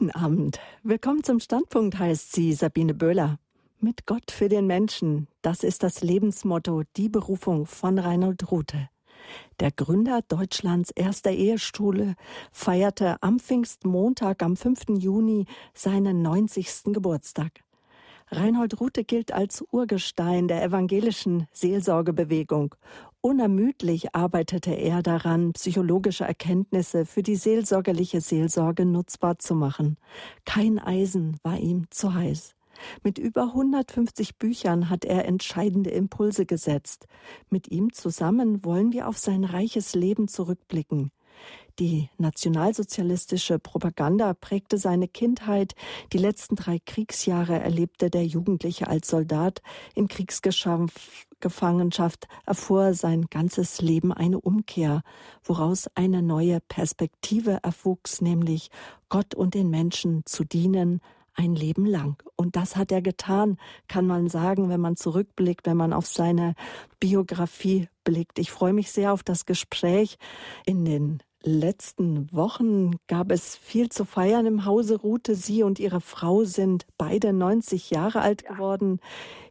Guten Abend. Willkommen zum Standpunkt, heißt sie Sabine Böhler. Mit Gott für den Menschen, das ist das Lebensmotto, die Berufung von Reinhold Rute. Der Gründer Deutschlands erster Eheschule feierte am Pfingstmontag am 5. Juni seinen 90. Geburtstag. Reinhold Rute gilt als Urgestein der evangelischen Seelsorgebewegung. Unermüdlich arbeitete er daran, psychologische Erkenntnisse für die seelsorgerliche Seelsorge nutzbar zu machen. Kein Eisen war ihm zu heiß. Mit über 150 Büchern hat er entscheidende Impulse gesetzt. Mit ihm zusammen wollen wir auf sein reiches Leben zurückblicken. Die nationalsozialistische Propaganda prägte seine Kindheit. Die letzten drei Kriegsjahre erlebte der Jugendliche als Soldat in Kriegsgefangenschaft, erfuhr sein ganzes Leben eine Umkehr, woraus eine neue Perspektive erwuchs, nämlich Gott und den Menschen zu dienen, ein Leben lang. Und das hat er getan, kann man sagen, wenn man zurückblickt, wenn man auf seine Biografie blickt. Ich freue mich sehr auf das Gespräch in den letzten Wochen gab es viel zu feiern im Hause Rute. Sie und ihre Frau sind beide 90 Jahre alt geworden.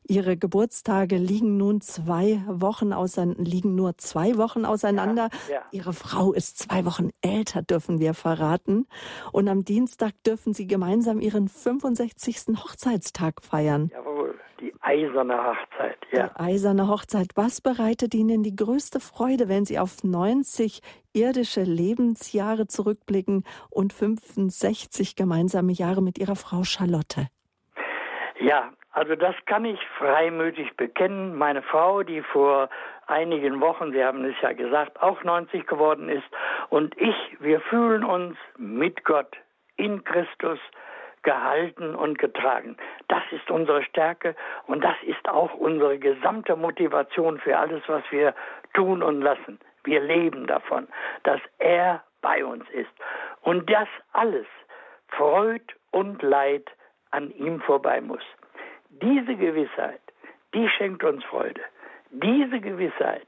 Ihre Geburtstage liegen nun zwei Wochen auseinander, liegen nur zwei Wochen auseinander. Ja, ja. Ihre Frau ist zwei Wochen älter, dürfen wir verraten. Und am Dienstag dürfen sie gemeinsam ihren 65. Hochzeitstag feiern. Jawohl, die eiserne Hochzeit, ja. Die eiserne Hochzeit. Was bereitet Ihnen die größte Freude, wenn Sie auf 90 irdische Lebensjahre zurückblicken und 65 gemeinsame Jahre mit Ihrer Frau Charlotte? Ja, also das kann ich freimütig bekennen. Meine Frau, die vor einigen Wochen, Sie haben es ja gesagt, auch 90 geworden ist, und ich, wir fühlen uns mit Gott in Christus gehalten und getragen. Das ist unsere Stärke und das ist auch unsere gesamte Motivation für alles, was wir tun und lassen. Wir leben davon, dass er bei uns ist. Und das alles, Freud und Leid, an ihm vorbei muss. Diese Gewissheit, die schenkt uns Freude. Diese Gewissheit,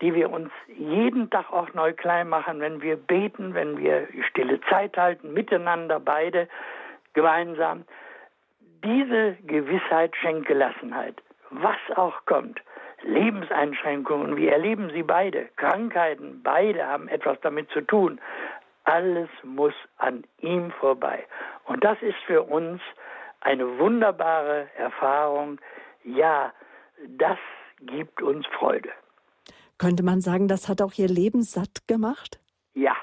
die wir uns jeden Tag auch neu klein machen, wenn wir beten, wenn wir stille Zeit halten, miteinander beide gemeinsam. Diese Gewissheit schenkt Gelassenheit. Was auch kommt, Lebenseinschränkungen, wir erleben sie beide, Krankheiten, beide haben etwas damit zu tun. Alles muss an ihm vorbei. Und das ist für uns eine wunderbare Erfahrung. Ja, das gibt uns Freude. Könnte man sagen, das hat auch Ihr Leben satt gemacht? Ja,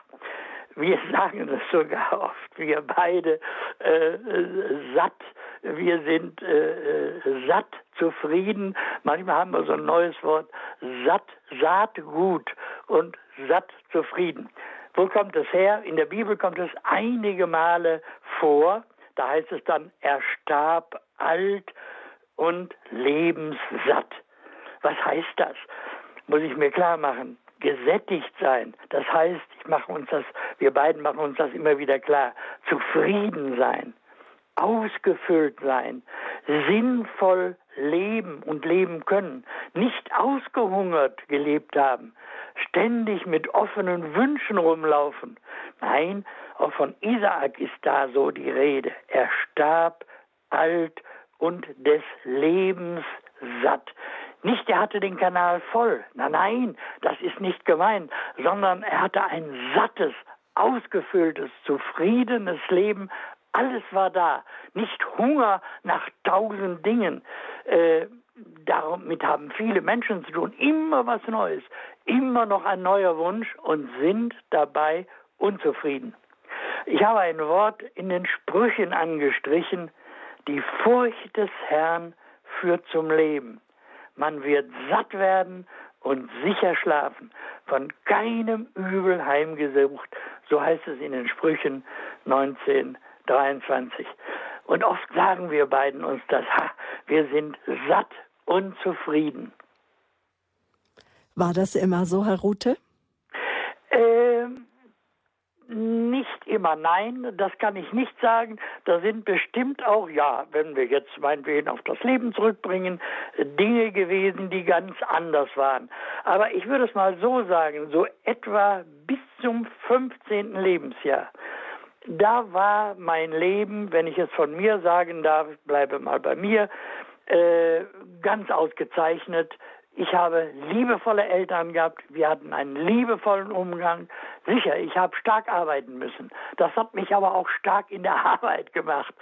wir sagen es sogar oft, wir beide äh, satt, wir sind äh, äh, satt, zufrieden. Manchmal haben wir so ein neues Wort, satt, saatgut und satt, zufrieden. Wo kommt es her? In der Bibel kommt es einige Male vor. Da heißt es dann, er starb alt und lebenssatt. Was heißt das? Muss ich mir klar machen. Gesättigt sein. Das heißt, ich mache uns das, wir beiden machen uns das immer wieder klar. Zufrieden sein. Ausgefüllt sein. Sinnvoll leben und leben können. Nicht ausgehungert gelebt haben. Ständig mit offenen Wünschen rumlaufen. Nein, auch von Isaak ist da so die Rede. Er starb alt und des Lebens satt. Nicht, er hatte den Kanal voll. Nein, nein, das ist nicht gemeint, sondern er hatte ein sattes, ausgefülltes, zufriedenes Leben. Alles war da. Nicht Hunger nach tausend Dingen. Äh, damit haben viele Menschen zu tun. Immer was Neues. Immer noch ein neuer Wunsch und sind dabei unzufrieden. Ich habe ein Wort in den Sprüchen angestrichen. Die Furcht des Herrn führt zum Leben. Man wird satt werden und sicher schlafen, von keinem Übel heimgesucht. So heißt es in den Sprüchen 1923. Und oft sagen wir beiden uns das, ha, wir sind satt und zufrieden. War das immer so, Herr Rute? Ähm, nicht immer nein, das kann ich nicht sagen. Da sind bestimmt auch, ja, wenn wir jetzt meinetwegen auf das Leben zurückbringen, Dinge gewesen, die ganz anders waren. Aber ich würde es mal so sagen, so etwa bis zum 15. Lebensjahr da war mein Leben, wenn ich es von mir sagen darf, bleibe mal bei mir, äh, ganz ausgezeichnet. Ich habe liebevolle Eltern gehabt, wir hatten einen liebevollen Umgang. Sicher, ich habe stark arbeiten müssen. Das hat mich aber auch stark in der Arbeit gemacht.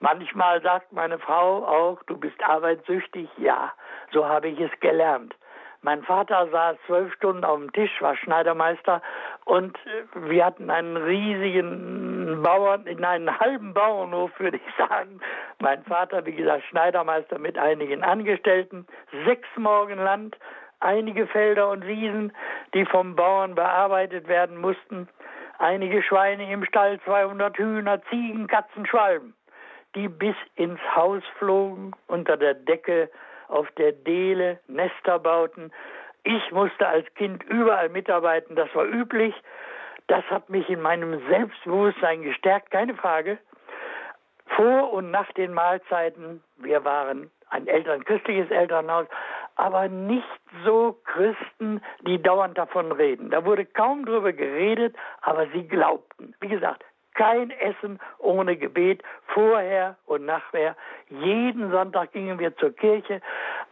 Manchmal sagt meine Frau auch, du bist arbeitssüchtig. Ja, so habe ich es gelernt. Mein Vater saß zwölf Stunden auf dem Tisch, war Schneidermeister und äh, wir hatten einen riesigen Bauern, in einen halben Bauernhof, würde ich sagen. Mein Vater, wie gesagt, Schneidermeister mit einigen Angestellten, sechs Morgen Land, einige Felder und Wiesen, die vom Bauern bearbeitet werden mussten, einige Schweine im Stall, 200 Hühner, Ziegen, Katzen, Schwalben, die bis ins Haus flogen, unter der Decke auf der Dele Nester bauten. Ich musste als Kind überall mitarbeiten, das war üblich. Das hat mich in meinem Selbstbewusstsein gestärkt, keine Frage. Vor und nach den Mahlzeiten, wir waren ein Eltern, christliches Elternhaus, aber nicht so Christen, die dauernd davon reden. Da wurde kaum drüber geredet, aber sie glaubten. Wie gesagt, kein Essen ohne Gebet, vorher und nachher. Jeden Sonntag gingen wir zur Kirche,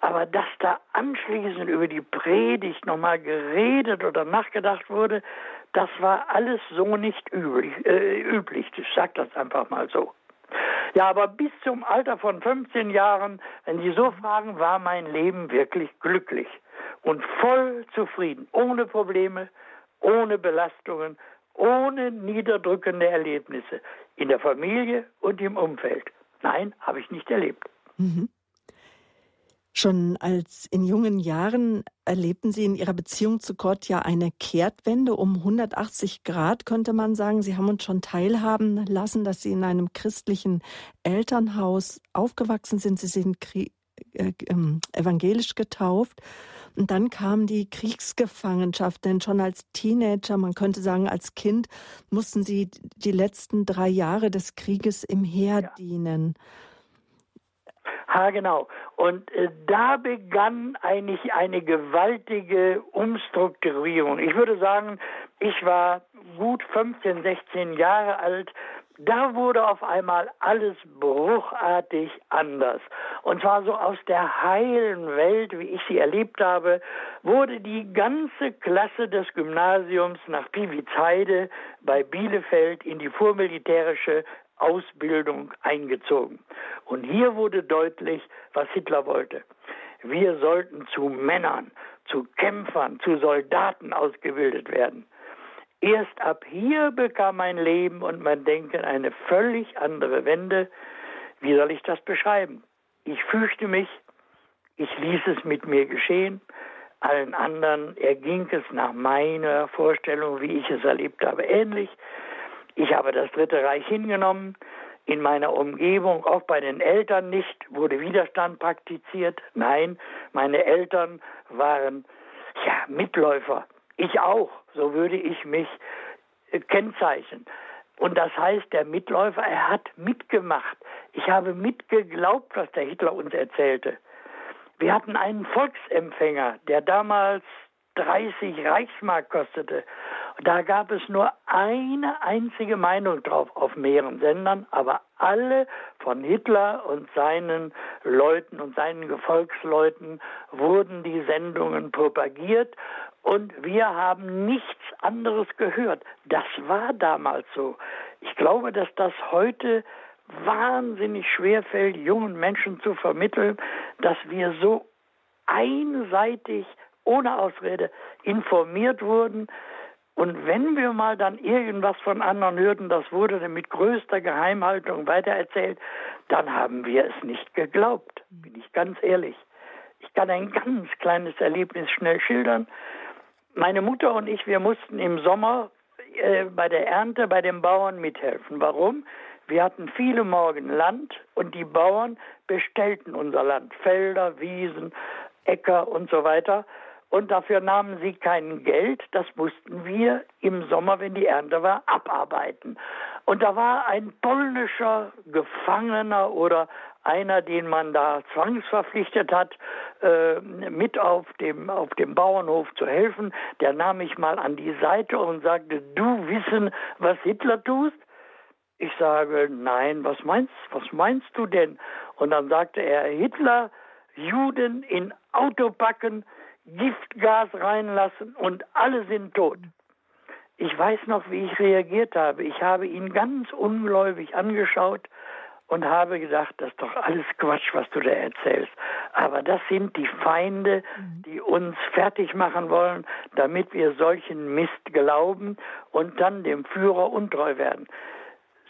aber dass da anschließend über die Predigt nochmal geredet oder nachgedacht wurde, das war alles so nicht üblich. Äh, üblich. Ich sage das einfach mal so. Ja, aber bis zum Alter von 15 Jahren, wenn Sie so fragen, war mein Leben wirklich glücklich und voll zufrieden, ohne Probleme, ohne Belastungen, ohne niederdrückende Erlebnisse in der Familie und im Umfeld. Nein, habe ich nicht erlebt. Mhm. Schon als in jungen Jahren erlebten Sie in Ihrer Beziehung zu Gott ja eine Kehrtwende um 180 Grad, könnte man sagen. Sie haben uns schon teilhaben lassen, dass Sie in einem christlichen Elternhaus aufgewachsen sind. Sie sind äh, ähm, evangelisch getauft. Und dann kam die Kriegsgefangenschaft, denn schon als Teenager, man könnte sagen als Kind, mussten sie die letzten drei Jahre des Krieges im Heer ja. dienen. Ha, genau. Und äh, da begann eigentlich eine gewaltige Umstrukturierung. Ich würde sagen, ich war gut 15, 16 Jahre alt, da wurde auf einmal alles bruchartig anders. Und zwar so aus der heilen Welt, wie ich sie erlebt habe, wurde die ganze Klasse des Gymnasiums nach Pivitzheide bei Bielefeld in die vormilitärische Ausbildung eingezogen. Und hier wurde deutlich, was Hitler wollte. Wir sollten zu Männern, zu Kämpfern, zu Soldaten ausgebildet werden. Erst ab hier bekam mein Leben und mein Denken eine völlig andere Wende. Wie soll ich das beschreiben? Ich fürchte mich, ich ließ es mit mir geschehen, allen anderen erging es nach meiner Vorstellung, wie ich es erlebt habe, ähnlich. Ich habe das Dritte Reich hingenommen, in meiner Umgebung, auch bei den Eltern nicht, wurde Widerstand praktiziert. Nein, meine Eltern waren ja Mitläufer ich auch, so würde ich mich äh, kennzeichnen. Und das heißt, der Mitläufer, er hat mitgemacht. Ich habe mitgeglaubt, was der Hitler uns erzählte. Wir hatten einen Volksempfänger, der damals 30 Reichsmark kostete. Da gab es nur eine einzige Meinung drauf auf mehreren Sendern, aber alle von Hitler und seinen Leuten und seinen Gefolgsleuten wurden die Sendungen propagiert und wir haben nichts anderes gehört. Das war damals so. Ich glaube, dass das heute wahnsinnig schwer fällt, jungen Menschen zu vermitteln, dass wir so einseitig, ohne Ausrede, informiert wurden. Und wenn wir mal dann irgendwas von anderen hörten, das wurde dann mit größter Geheimhaltung weitererzählt, dann haben wir es nicht geglaubt, bin ich ganz ehrlich. Ich kann ein ganz kleines Erlebnis schnell schildern. Meine Mutter und ich, wir mussten im Sommer äh, bei der Ernte bei den Bauern mithelfen. Warum? Wir hatten viele Morgen Land und die Bauern bestellten unser Land, Felder, Wiesen, Äcker und so weiter. Und dafür nahmen sie kein Geld, das mussten wir im Sommer, wenn die Ernte war, abarbeiten. Und da war ein polnischer Gefangener oder einer, den man da zwangsverpflichtet hat, äh, mit auf dem, auf dem Bauernhof zu helfen, der nahm mich mal an die Seite und sagte, du wissen, was Hitler tust? Ich sage, nein, was meinst, was meinst du denn? Und dann sagte er, Hitler, Juden in Auto packen, Giftgas reinlassen und alle sind tot. Ich weiß noch, wie ich reagiert habe. Ich habe ihn ganz ungläubig angeschaut und habe gedacht, das ist doch alles Quatsch, was du da erzählst. Aber das sind die Feinde, mhm. die uns fertig machen wollen, damit wir solchen Mist glauben und dann dem Führer untreu werden.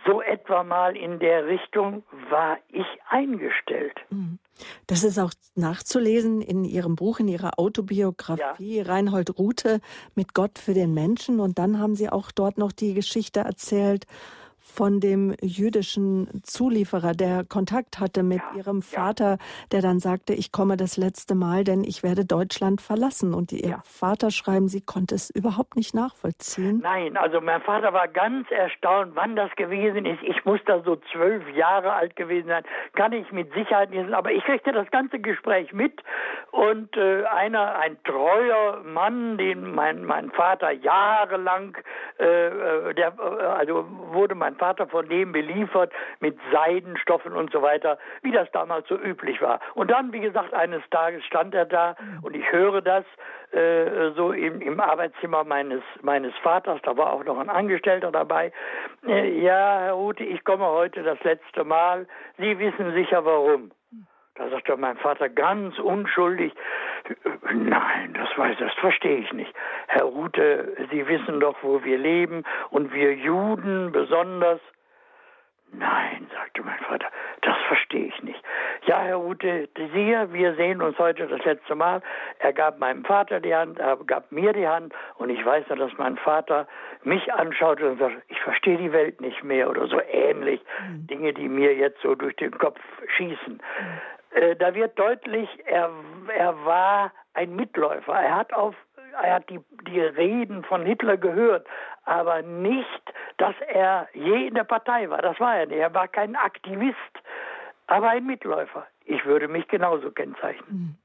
So etwa mal in der Richtung war ich eingestellt. Mhm. Das ist auch nachzulesen in Ihrem Buch, in Ihrer Autobiografie ja. Reinhold Rute mit Gott für den Menschen. Und dann haben Sie auch dort noch die Geschichte erzählt von dem jüdischen Zulieferer, der Kontakt hatte mit ja, ihrem Vater, ja. der dann sagte, ich komme das letzte Mal, denn ich werde Deutschland verlassen. Und ihr ja. Vater, schreiben Sie, konnte es überhaupt nicht nachvollziehen. Nein, also mein Vater war ganz erstaunt, wann das gewesen ist. Ich muss da so zwölf Jahre alt gewesen sein, kann ich mit Sicherheit nicht sagen. Aber ich kriegte das ganze Gespräch mit und äh, einer, ein treuer Mann, den mein, mein Vater jahrelang, äh, äh der, äh, also wurde mein Vater von dem beliefert mit Seidenstoffen und so weiter, wie das damals so üblich war. Und dann, wie gesagt, eines Tages stand er da und ich höre das äh, so im, im Arbeitszimmer meines, meines Vaters, da war auch noch ein Angestellter dabei. Äh, ja, Herr Ute, ich komme heute das letzte Mal. Sie wissen sicher warum. Da sagte mein Vater ganz unschuldig, nein, das weiß, das verstehe ich nicht. Herr Rute, Sie wissen doch, wo wir leben und wir Juden besonders. Nein, sagte mein Vater, das verstehe ich nicht. Ja, Herr Rute, Sie, wir sehen uns heute das letzte Mal. Er gab meinem Vater die Hand, er gab mir die Hand und ich weiß noch, dass mein Vater mich anschaut und sagt, ich verstehe die Welt nicht mehr oder so ähnlich. Mhm. Dinge, die mir jetzt so durch den Kopf schießen. Mhm. Äh, da wird deutlich, er, er war ein Mitläufer. Er hat auf er hat die, die Reden von Hitler gehört, aber nicht, dass er je in der Partei war. Das war er nicht. Er war kein Aktivist, aber ein Mitläufer. Ich würde mich genauso kennzeichnen. Mhm.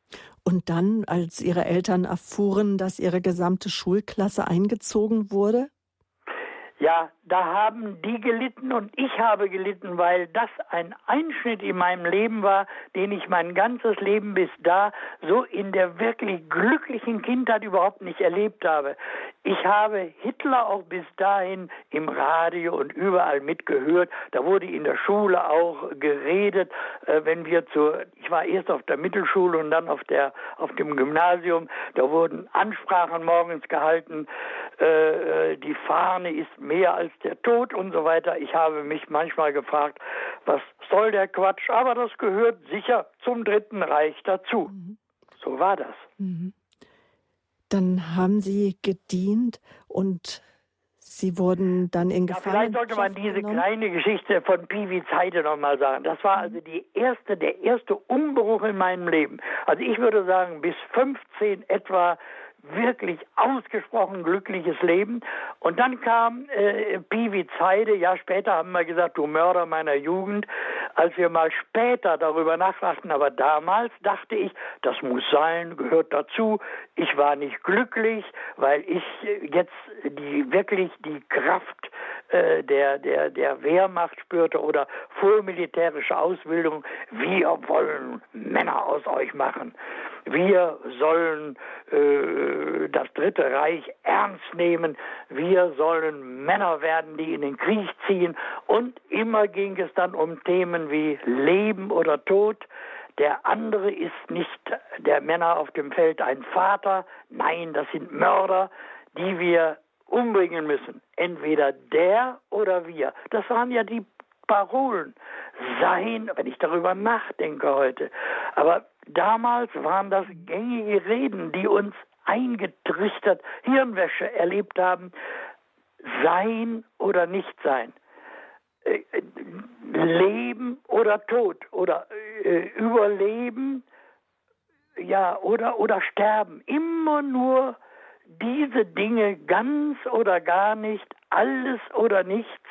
Und dann, als Ihre Eltern erfuhren, dass Ihre gesamte Schulklasse eingezogen wurde? Ja, da haben die gelitten und ich habe gelitten, weil das ein Einschnitt in meinem Leben war, den ich mein ganzes Leben bis da so in der wirklich glücklichen Kindheit überhaupt nicht erlebt habe. Ich habe Hitler auch bis dahin im Radio und überall mitgehört. Da wurde in der Schule auch geredet, äh, wenn wir zur, ich war erst auf der Mittelschule und dann auf der, auf dem Gymnasium. Da wurden Ansprachen morgens gehalten. Äh, äh die Fahne ist mehr als der Tod und so weiter. Ich habe mich manchmal gefragt, was soll der Quatsch? Aber das gehört sicher zum Dritten Reich dazu. Mhm. So war das. Mhm. Dann haben Sie gedient und Sie wurden dann in Gefangenschaft ja, Vielleicht sollte man diese kleine Geschichte von Piwitz Heide nochmal sagen. Das war also die erste, der erste Umbruch in meinem Leben. Also ich würde sagen, bis 15 etwa wirklich ausgesprochen glückliches Leben. Und dann kam äh, Piwi Zeide, ja später haben wir gesagt, du Mörder meiner Jugend, als wir mal später darüber nachdachten, aber damals dachte ich, das muss sein, gehört dazu. Ich war nicht glücklich, weil ich jetzt die wirklich die Kraft äh, der, der, der Wehrmacht spürte oder vormilitärische Ausbildung. Wir wollen Männer aus euch machen. Wir sollen äh, das Dritte Reich ernst nehmen. Wir sollen Männer werden, die in den Krieg ziehen. Und immer ging es dann um Themen wie Leben oder Tod. Der andere ist nicht der Männer auf dem Feld ein Vater. Nein, das sind Mörder, die wir umbringen müssen. Entweder der oder wir. Das waren ja die Parolen. Sein, wenn ich darüber nachdenke heute. Aber Damals waren das gängige Reden, die uns eingetrichtert, Hirnwäsche erlebt haben. Sein oder nicht sein. Äh, Leben oder Tod oder äh, Überleben, ja, oder, oder Sterben. Immer nur diese Dinge ganz oder gar nicht, alles oder nichts.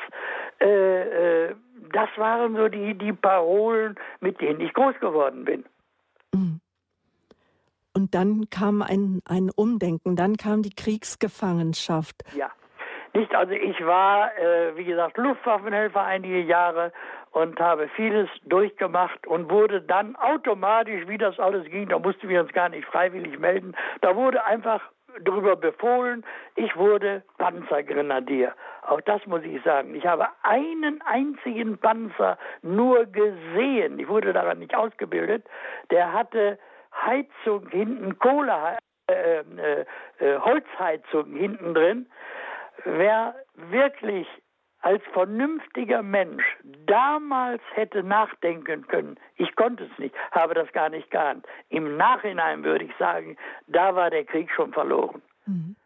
Äh, äh, das waren so die, die Parolen, mit denen ich groß geworden bin. Dann kam ein, ein Umdenken, dann kam die Kriegsgefangenschaft. Ja, Nicht, also ich war, äh, wie gesagt, Luftwaffenhelfer einige Jahre und habe vieles durchgemacht und wurde dann automatisch, wie das alles ging, da mussten wir uns gar nicht freiwillig melden, da wurde einfach darüber befohlen, ich wurde Panzergrenadier. Auch das muss ich sagen. Ich habe einen einzigen Panzer nur gesehen. Ich wurde daran nicht ausgebildet. Der hatte Heizung hinten, Kohle, äh, äh, äh, Holzheizung hinten drin. Wer wirklich als vernünftiger Mensch damals hätte nachdenken können, ich konnte es nicht, habe das gar nicht geahnt. Im Nachhinein würde ich sagen, da war der Krieg schon verloren. Mhm.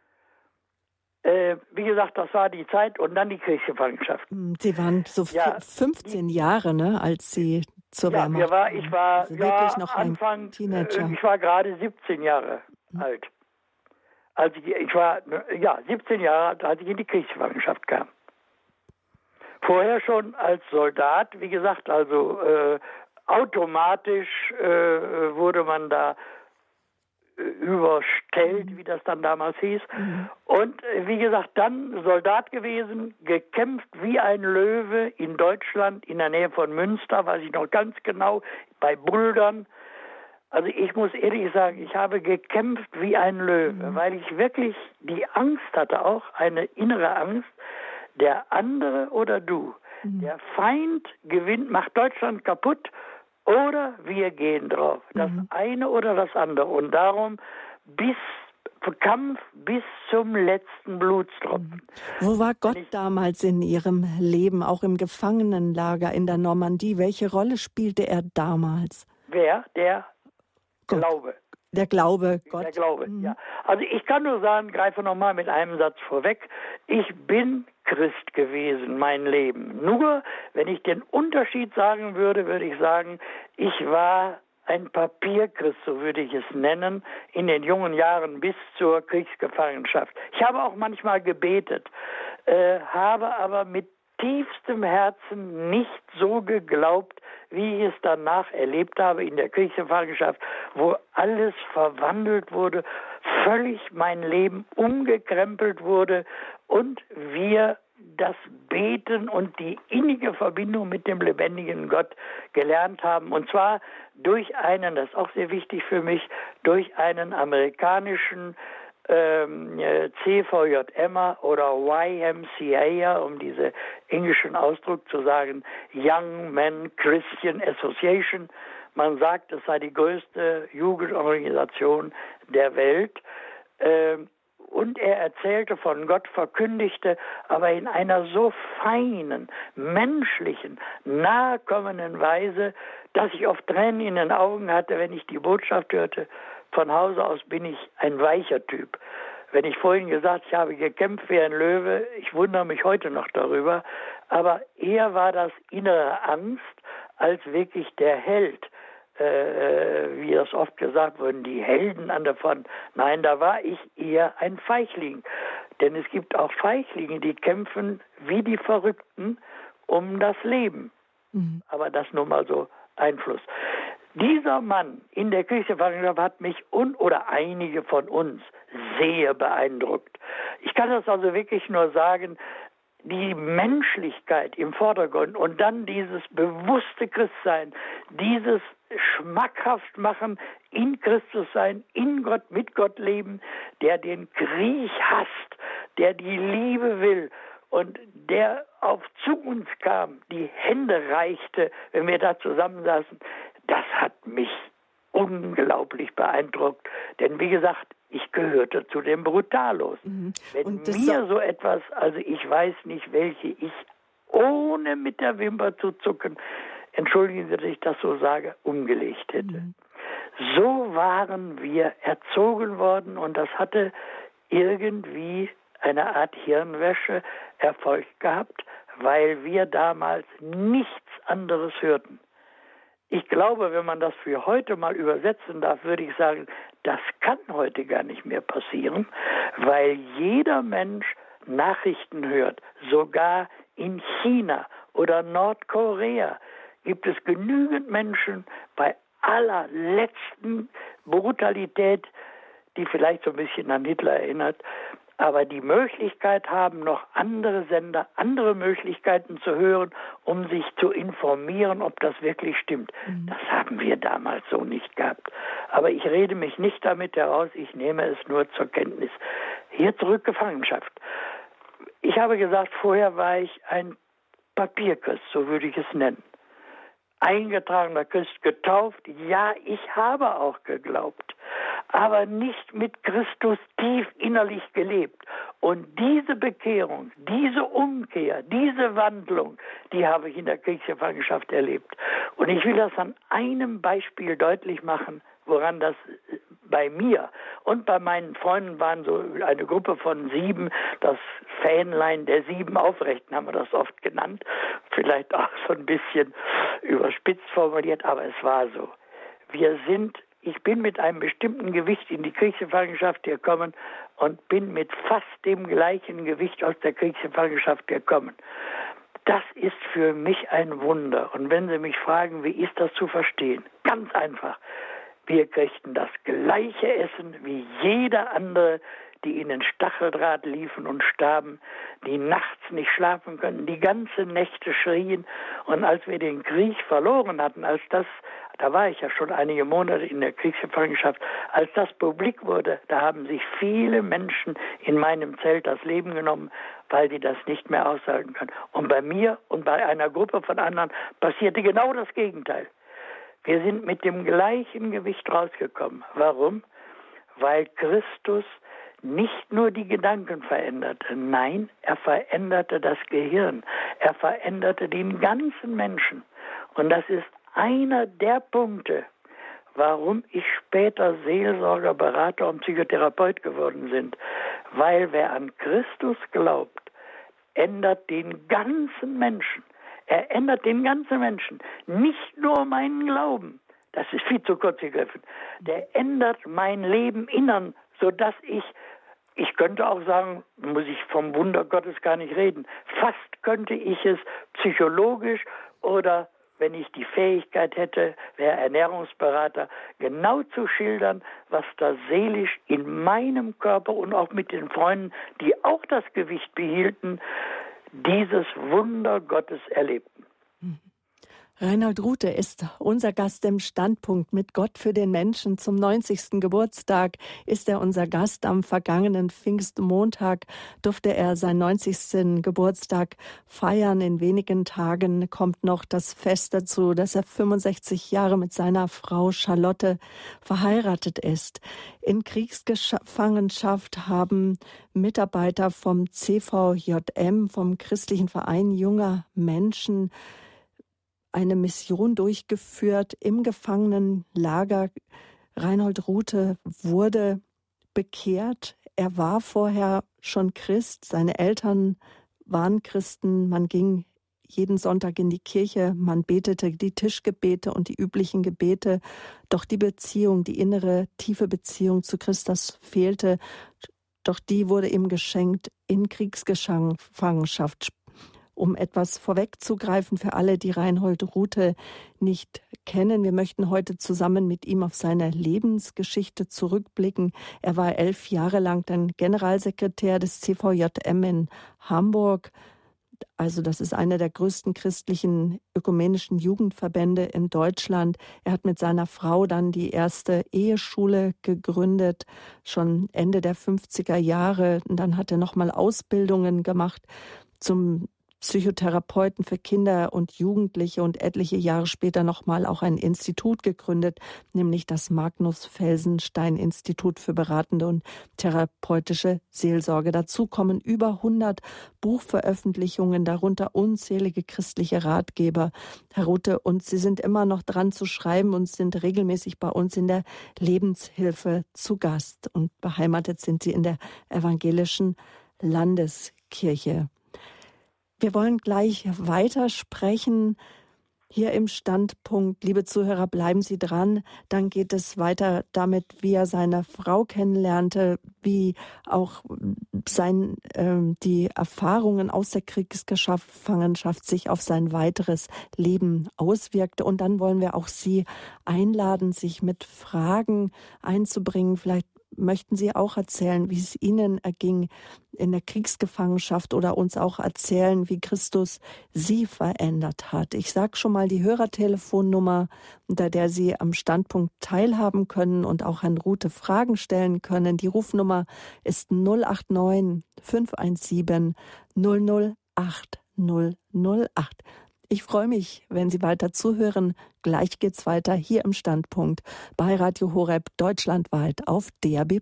Äh, wie gesagt, das war die Zeit und dann die Kriegsgefangenschaft. Mhm, Sie waren so ja, 15 die, Jahre, ne, als Sie zur ja, Wehrmacht war, Ich war also ja, noch Anfang, Teenager. Äh, ich war gerade 17 Jahre mhm. alt. Als ich, ich war ja 17 Jahre alt, als ich in die Kriegsgefangenschaft kam. Vorher schon als Soldat, wie gesagt, also äh, automatisch äh, wurde man da überstellt, wie das dann damals hieß. Mhm. Und äh, wie gesagt, dann Soldat gewesen, gekämpft wie ein Löwe in Deutschland, in der Nähe von Münster, weiß ich noch ganz genau, bei Buldern. Also ich muss ehrlich sagen, ich habe gekämpft wie ein Löwe, mhm. weil ich wirklich die Angst hatte, auch eine innere Angst, der andere oder du. Mhm. Der Feind gewinnt, macht Deutschland kaputt oder wir gehen drauf. Das mhm. eine oder das andere. Und darum bis Kampf bis zum letzten Blutstropfen. Mhm. Wo war Gott ich, damals in Ihrem Leben, auch im Gefangenenlager in der Normandie? Welche Rolle spielte er damals? Wer? Der Gott. Glaube. Der Glaube, Gott. Der Glaube, mhm. ja. Also ich kann nur sagen, greife nochmal mit einem Satz vorweg. Ich bin Christ gewesen, mein Leben. Nur, wenn ich den Unterschied sagen würde, würde ich sagen, ich war ein Papierchrist, so würde ich es nennen, in den jungen Jahren bis zur Kriegsgefangenschaft. Ich habe auch manchmal gebetet, äh, habe aber mit tiefstem Herzen nicht so geglaubt, wie ich es danach erlebt habe in der Kriegsgefangenschaft, wo alles verwandelt wurde, völlig mein Leben umgekrempelt wurde und wir das Beten und die innige Verbindung mit dem lebendigen Gott gelernt haben. Und zwar durch einen, das ist auch sehr wichtig für mich, durch einen amerikanischen ähm, äh, CVJM oder YMCA, um diesen englischen Ausdruck zu sagen, Young Men Christian Association. Man sagt, es sei die größte Jugendorganisation der Welt. Ähm, und er erzählte von Gott, verkündigte, aber in einer so feinen, menschlichen, nahekommenden Weise, dass ich oft Tränen in den Augen hatte, wenn ich die Botschaft hörte, von Hause aus bin ich ein weicher Typ. Wenn ich vorhin gesagt, ich habe gekämpft wie ein Löwe, ich wundere mich heute noch darüber, aber eher war das innere Angst als wirklich der Held, äh, wie das oft gesagt wurde, die Helden an der Front. Nein, da war ich eher ein Feichling. Denn es gibt auch Feichlinge, die kämpfen wie die Verrückten um das Leben. Mhm. Aber das nur mal so Einfluss. Dieser Mann in der Kriegsgefangenschaft hat mich und oder einige von uns sehr beeindruckt. Ich kann das also wirklich nur sagen, die Menschlichkeit im Vordergrund und dann dieses bewusste Christsein, dieses schmackhaft machen, in Christus sein, in Gott, mit Gott leben, der den Krieg hasst, der die Liebe will und der auf zu uns kam, die Hände reichte, wenn wir da zusammensaßen, das hat mich unglaublich beeindruckt. Denn wie gesagt, ich gehörte zu den Brutalos. Mhm. Wenn mir so etwas, also ich weiß nicht, welche ich ohne mit der Wimper zu zucken, entschuldigen Sie, dass ich das so sage, umgelegt hätte. Mhm. So waren wir erzogen worden und das hatte irgendwie eine Art Hirnwäsche Erfolg gehabt, weil wir damals nichts anderes hörten. Ich glaube, wenn man das für heute mal übersetzen darf, würde ich sagen, das kann heute gar nicht mehr passieren, weil jeder Mensch Nachrichten hört, sogar in China oder Nordkorea gibt es genügend Menschen bei aller letzten Brutalität, die vielleicht so ein bisschen an Hitler erinnert, aber die Möglichkeit haben, noch andere Sender, andere Möglichkeiten zu hören, um sich zu informieren, ob das wirklich stimmt. Mhm. Das haben wir damals so nicht gehabt. Aber ich rede mich nicht damit heraus, ich nehme es nur zur Kenntnis. Hier zurück Gefangenschaft. Ich habe gesagt, vorher war ich ein Papierchrist, so würde ich es nennen eingetragener Christ getauft. Ja, ich habe auch geglaubt, aber nicht mit Christus tief innerlich gelebt. Und diese Bekehrung, diese Umkehr, diese Wandlung, die habe ich in der Kriegsgefangenschaft erlebt. Und ich will das an einem Beispiel deutlich machen, woran das bei mir und bei meinen Freunden waren so eine Gruppe von sieben, das Fähnlein der sieben Aufrechten haben wir das oft genannt, vielleicht auch so ein bisschen überspitzt formuliert, aber es war so. Wir sind, ich bin mit einem bestimmten Gewicht in die Kriegsgefangenschaft gekommen und bin mit fast dem gleichen Gewicht aus der Kriegsgefangenschaft gekommen. Das ist für mich ein Wunder. Und wenn Sie mich fragen, wie ist das zu verstehen? Ganz einfach. Wir kriegten das gleiche Essen wie jeder andere, die in den Stacheldraht liefen und starben, die nachts nicht schlafen können, die ganze Nächte schrien. Und als wir den Krieg verloren hatten, als das, da war ich ja schon einige Monate in der Kriegsgefangenschaft, als das publik wurde, da haben sich viele Menschen in meinem Zelt das Leben genommen, weil die das nicht mehr aushalten können. Und bei mir und bei einer Gruppe von anderen passierte genau das Gegenteil. Wir sind mit dem gleichen Gewicht rausgekommen. Warum? Weil Christus nicht nur die Gedanken veränderte, nein, er veränderte das Gehirn, er veränderte den ganzen Menschen. Und das ist einer der Punkte, warum ich später Seelsorger, Berater und Psychotherapeut geworden bin. Weil wer an Christus glaubt, ändert den ganzen Menschen. Er ändert den ganzen Menschen, nicht nur meinen Glauben. Das ist viel zu kurz gegriffen. Der ändert mein Leben innern, sodass ich, ich könnte auch sagen, muss ich vom Wunder Gottes gar nicht reden, fast könnte ich es psychologisch oder wenn ich die Fähigkeit hätte, wäre Ernährungsberater, genau zu schildern, was da seelisch in meinem Körper und auch mit den Freunden, die auch das Gewicht behielten, dieses Wunder Gottes erlebten. Reinhold Rute ist unser Gast im Standpunkt mit Gott für den Menschen. Zum 90. Geburtstag ist er unser Gast. Am vergangenen Pfingstmontag durfte er seinen 90. Geburtstag feiern. In wenigen Tagen kommt noch das Fest dazu, dass er 65 Jahre mit seiner Frau Charlotte verheiratet ist. In Kriegsgefangenschaft haben Mitarbeiter vom CVJM, vom Christlichen Verein junger Menschen, eine Mission durchgeführt im Gefangenenlager. Reinhold Rute wurde bekehrt. Er war vorher schon Christ. Seine Eltern waren Christen. Man ging jeden Sonntag in die Kirche, man betete die Tischgebete und die üblichen Gebete, doch die Beziehung, die innere, tiefe Beziehung zu Christus fehlte, doch die wurde ihm geschenkt in Kriegsgefangenschaft, um etwas vorwegzugreifen für alle, die Reinhold Rute nicht kennen. Wir möchten heute zusammen mit ihm auf seine Lebensgeschichte zurückblicken. Er war elf Jahre lang dann Generalsekretär des CVJM in Hamburg. Also das ist einer der größten christlichen ökumenischen Jugendverbände in Deutschland. Er hat mit seiner Frau dann die erste Eheschule gegründet, schon Ende der 50er Jahre. Und dann hat er nochmal Ausbildungen gemacht zum Psychotherapeuten für Kinder und Jugendliche und etliche Jahre später nochmal auch ein Institut gegründet, nämlich das Magnus Felsenstein Institut für beratende und therapeutische Seelsorge. Dazu kommen über 100 Buchveröffentlichungen, darunter unzählige christliche Ratgeber, Herr Rute, und Sie sind immer noch dran zu schreiben und sind regelmäßig bei uns in der Lebenshilfe zu Gast und beheimatet sind Sie in der evangelischen Landeskirche. Wir wollen gleich weitersprechen. Hier im Standpunkt, liebe Zuhörer, bleiben Sie dran. Dann geht es weiter damit, wie er seine Frau kennenlernte, wie auch sein, äh, die Erfahrungen aus der Kriegsgefangenschaft sich auf sein weiteres Leben auswirkte. Und dann wollen wir auch Sie einladen, sich mit Fragen einzubringen, vielleicht möchten Sie auch erzählen, wie es Ihnen erging in der Kriegsgefangenschaft oder uns auch erzählen, wie Christus Sie verändert hat. Ich sage schon mal die Hörertelefonnummer, unter der Sie am Standpunkt teilhaben können und auch Herrn Rute Fragen stellen können. Die Rufnummer ist 089 517 008 008. Ich freue mich, wenn Sie weiter zuhören. Gleich geht's weiter hier im Standpunkt bei Radio Horeb deutschlandweit auf DAB+.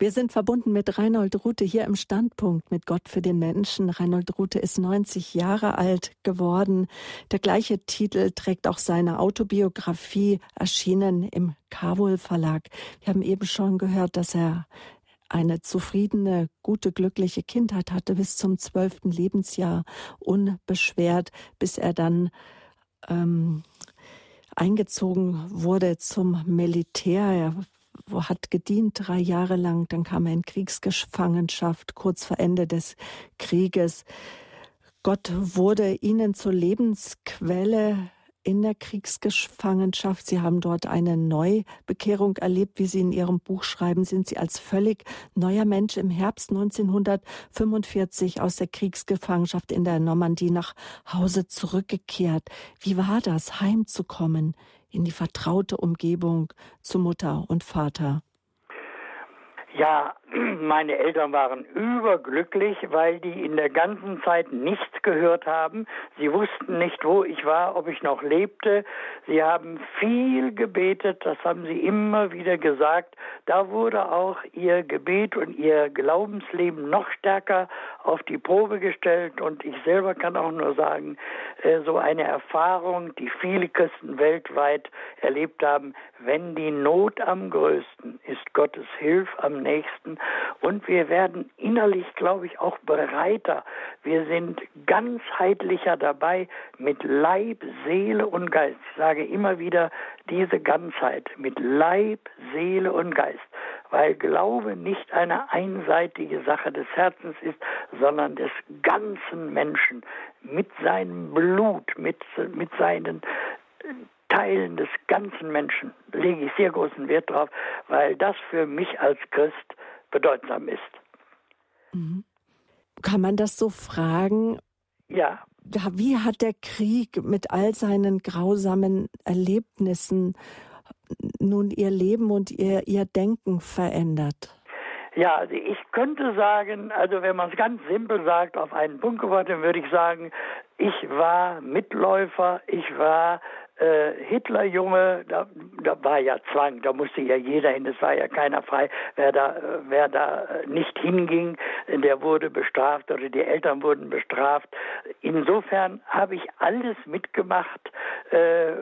Wir sind verbunden mit Reinhold Rute hier im Standpunkt mit Gott für den Menschen. Reinhold Rute ist 90 Jahre alt geworden. Der gleiche Titel trägt auch seine Autobiografie, erschienen im Kabul Verlag. Wir haben eben schon gehört, dass er eine zufriedene, gute, glückliche Kindheit hatte bis zum zwölften Lebensjahr, unbeschwert, bis er dann ähm, eingezogen wurde zum Militär. Er hat gedient drei Jahre lang, dann kam er in Kriegsgefangenschaft kurz vor Ende des Krieges. Gott wurde ihnen zur Lebensquelle in der Kriegsgefangenschaft. Sie haben dort eine Neubekehrung erlebt, wie Sie in Ihrem Buch schreiben, sind Sie als völlig neuer Mensch im Herbst 1945 aus der Kriegsgefangenschaft in der Normandie nach Hause zurückgekehrt. Wie war das, heimzukommen? in die vertraute Umgebung zu Mutter und Vater? Ja, meine Eltern waren überglücklich, weil die in der ganzen Zeit nichts gehört haben. Sie wussten nicht, wo ich war, ob ich noch lebte. Sie haben viel gebetet, das haben sie immer wieder gesagt. Da wurde auch ihr Gebet und ihr Glaubensleben noch stärker auf die Probe gestellt. Und ich selber kann auch nur sagen, äh, so eine Erfahrung, die viele Christen weltweit erlebt haben, wenn die Not am größten ist, Gottes Hilfe am nächsten und wir werden innerlich, glaube ich, auch bereiter. Wir sind ganzheitlicher dabei mit Leib, Seele und Geist. Ich sage immer wieder diese Ganzheit mit Leib, Seele und Geist, weil Glaube nicht eine einseitige Sache des Herzens ist, sondern des ganzen Menschen mit seinem Blut, mit, mit seinen Teilen des ganzen Menschen lege ich sehr großen Wert drauf, weil das für mich als Christ bedeutsam ist. Mhm. Kann man das so fragen? Ja. Wie hat der Krieg mit all seinen grausamen Erlebnissen nun ihr Leben und ihr, ihr Denken verändert? Ja, also ich könnte sagen, also wenn man es ganz simpel sagt, auf einen Punkt geworfen, würde ich sagen, ich war Mitläufer, ich war äh, Hitlerjunge, da, da war ja Zwang, da musste ja jeder hin, es war ja keiner frei. Wer da, wer da nicht hinging, der wurde bestraft oder die Eltern wurden bestraft. Insofern habe ich alles mitgemacht, äh,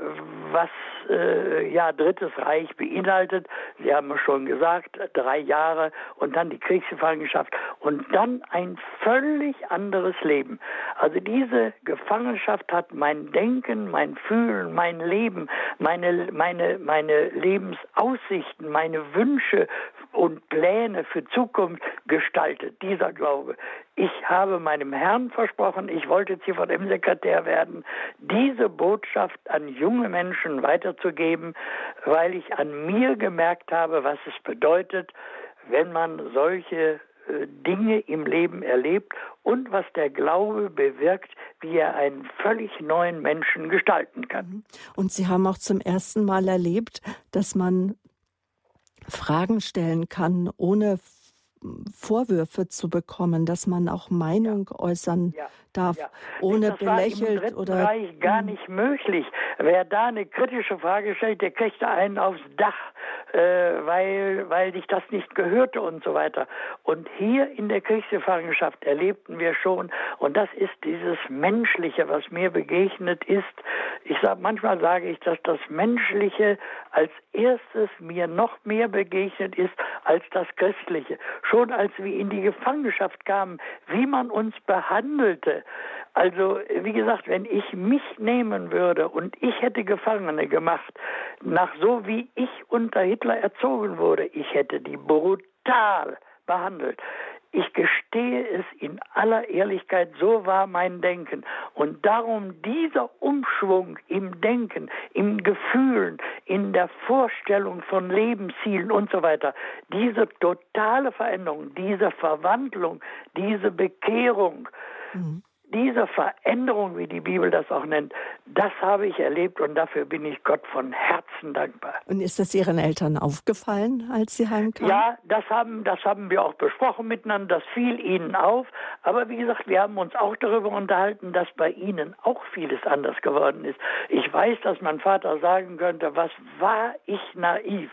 was äh, ja Drittes Reich beinhaltet. Sie haben es schon gesagt, drei Jahre und dann die Kriegsgefangenschaft und dann ein völlig anderes Leben. Also diese Gefangenschaft hat mein Denken, mein Fühlen, mein Leben, meine, meine, meine Lebensaussichten, meine Wünsche und Pläne für Zukunft gestaltet, dieser Glaube. Ich habe meinem Herrn versprochen, ich wollte CVM-Sekretär werden, diese Botschaft an junge Menschen weiterzugeben, weil ich an mir gemerkt habe, was es bedeutet, wenn man solche äh, Dinge im Leben erlebt und was der Glaube bewirkt, wie er einen völlig neuen Menschen gestalten kann. Und Sie haben auch zum ersten Mal erlebt, dass man Fragen stellen kann, ohne Vorwürfe zu bekommen, dass man auch Meinung ja. äußern ja. Darf, ja. ohne das belächelt war im oder Bereich gar mhm. nicht möglich. Wer da eine kritische Frage stellt, der kriegt einen aufs Dach äh, weil, weil sich das nicht gehörte und so weiter. Und hier in der Kriegsgefangenschaft erlebten wir schon, und das ist dieses Menschliche, was mir begegnet ist. Ich sag, manchmal sage ich, dass das Menschliche als erstes mir noch mehr begegnet ist als das Christliche. Schon als wir in die Gefangenschaft kamen, wie man uns behandelte, Also, wie gesagt, wenn ich mich nehmen würde und ich hätte Gefangene gemacht, nach so wie ich unter Hitler erzogen wurde, ich hätte die brutal behandelt. Ich gestehe es in aller Ehrlichkeit, so war mein Denken. Und darum dieser Umschwung im Denken, im Gefühlen, in der Vorstellung von Lebenszielen und so weiter, diese totale Veränderung, diese Verwandlung, diese Bekehrung, mhm diese Veränderung, wie die Bibel das auch nennt, das habe ich erlebt und dafür bin ich Gott von Herzen dankbar. Und ist das Ihren Eltern aufgefallen, als Sie heimkamen? Ja, das haben, das haben wir auch besprochen miteinander, das fiel ihnen auf. Aber wie gesagt, wir haben uns auch darüber unterhalten, dass bei ihnen auch vieles anders geworden ist. Ich weiß, dass mein Vater sagen könnte, was war ich naiv,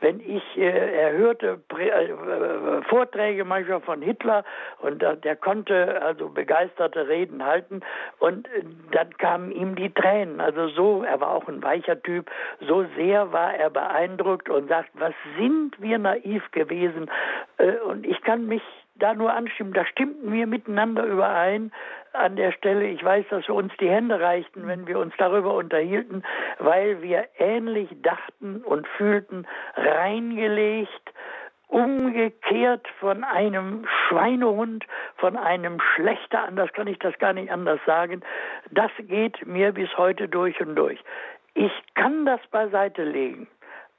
wenn ich, äh, er hörte Prä äh, Vorträge manchmal von Hitler und äh, der konnte also begeisterte Reden halten und äh, dann kamen ihm die Tränen. Also so, er war auch ein weicher Typ, so sehr war er beeindruckt und sagt, was sind wir naiv gewesen. Äh, und ich kann mich da nur anstimmen. Da stimmten wir miteinander überein an der Stelle. Ich weiß, dass wir uns die Hände reichten, wenn wir uns darüber unterhielten, weil wir ähnlich dachten und fühlten, reingelegt, umgekehrt von einem Schweinehund, von einem Schlechter, anders kann ich das gar nicht anders sagen, das geht mir bis heute durch und durch. Ich kann das beiseite legen.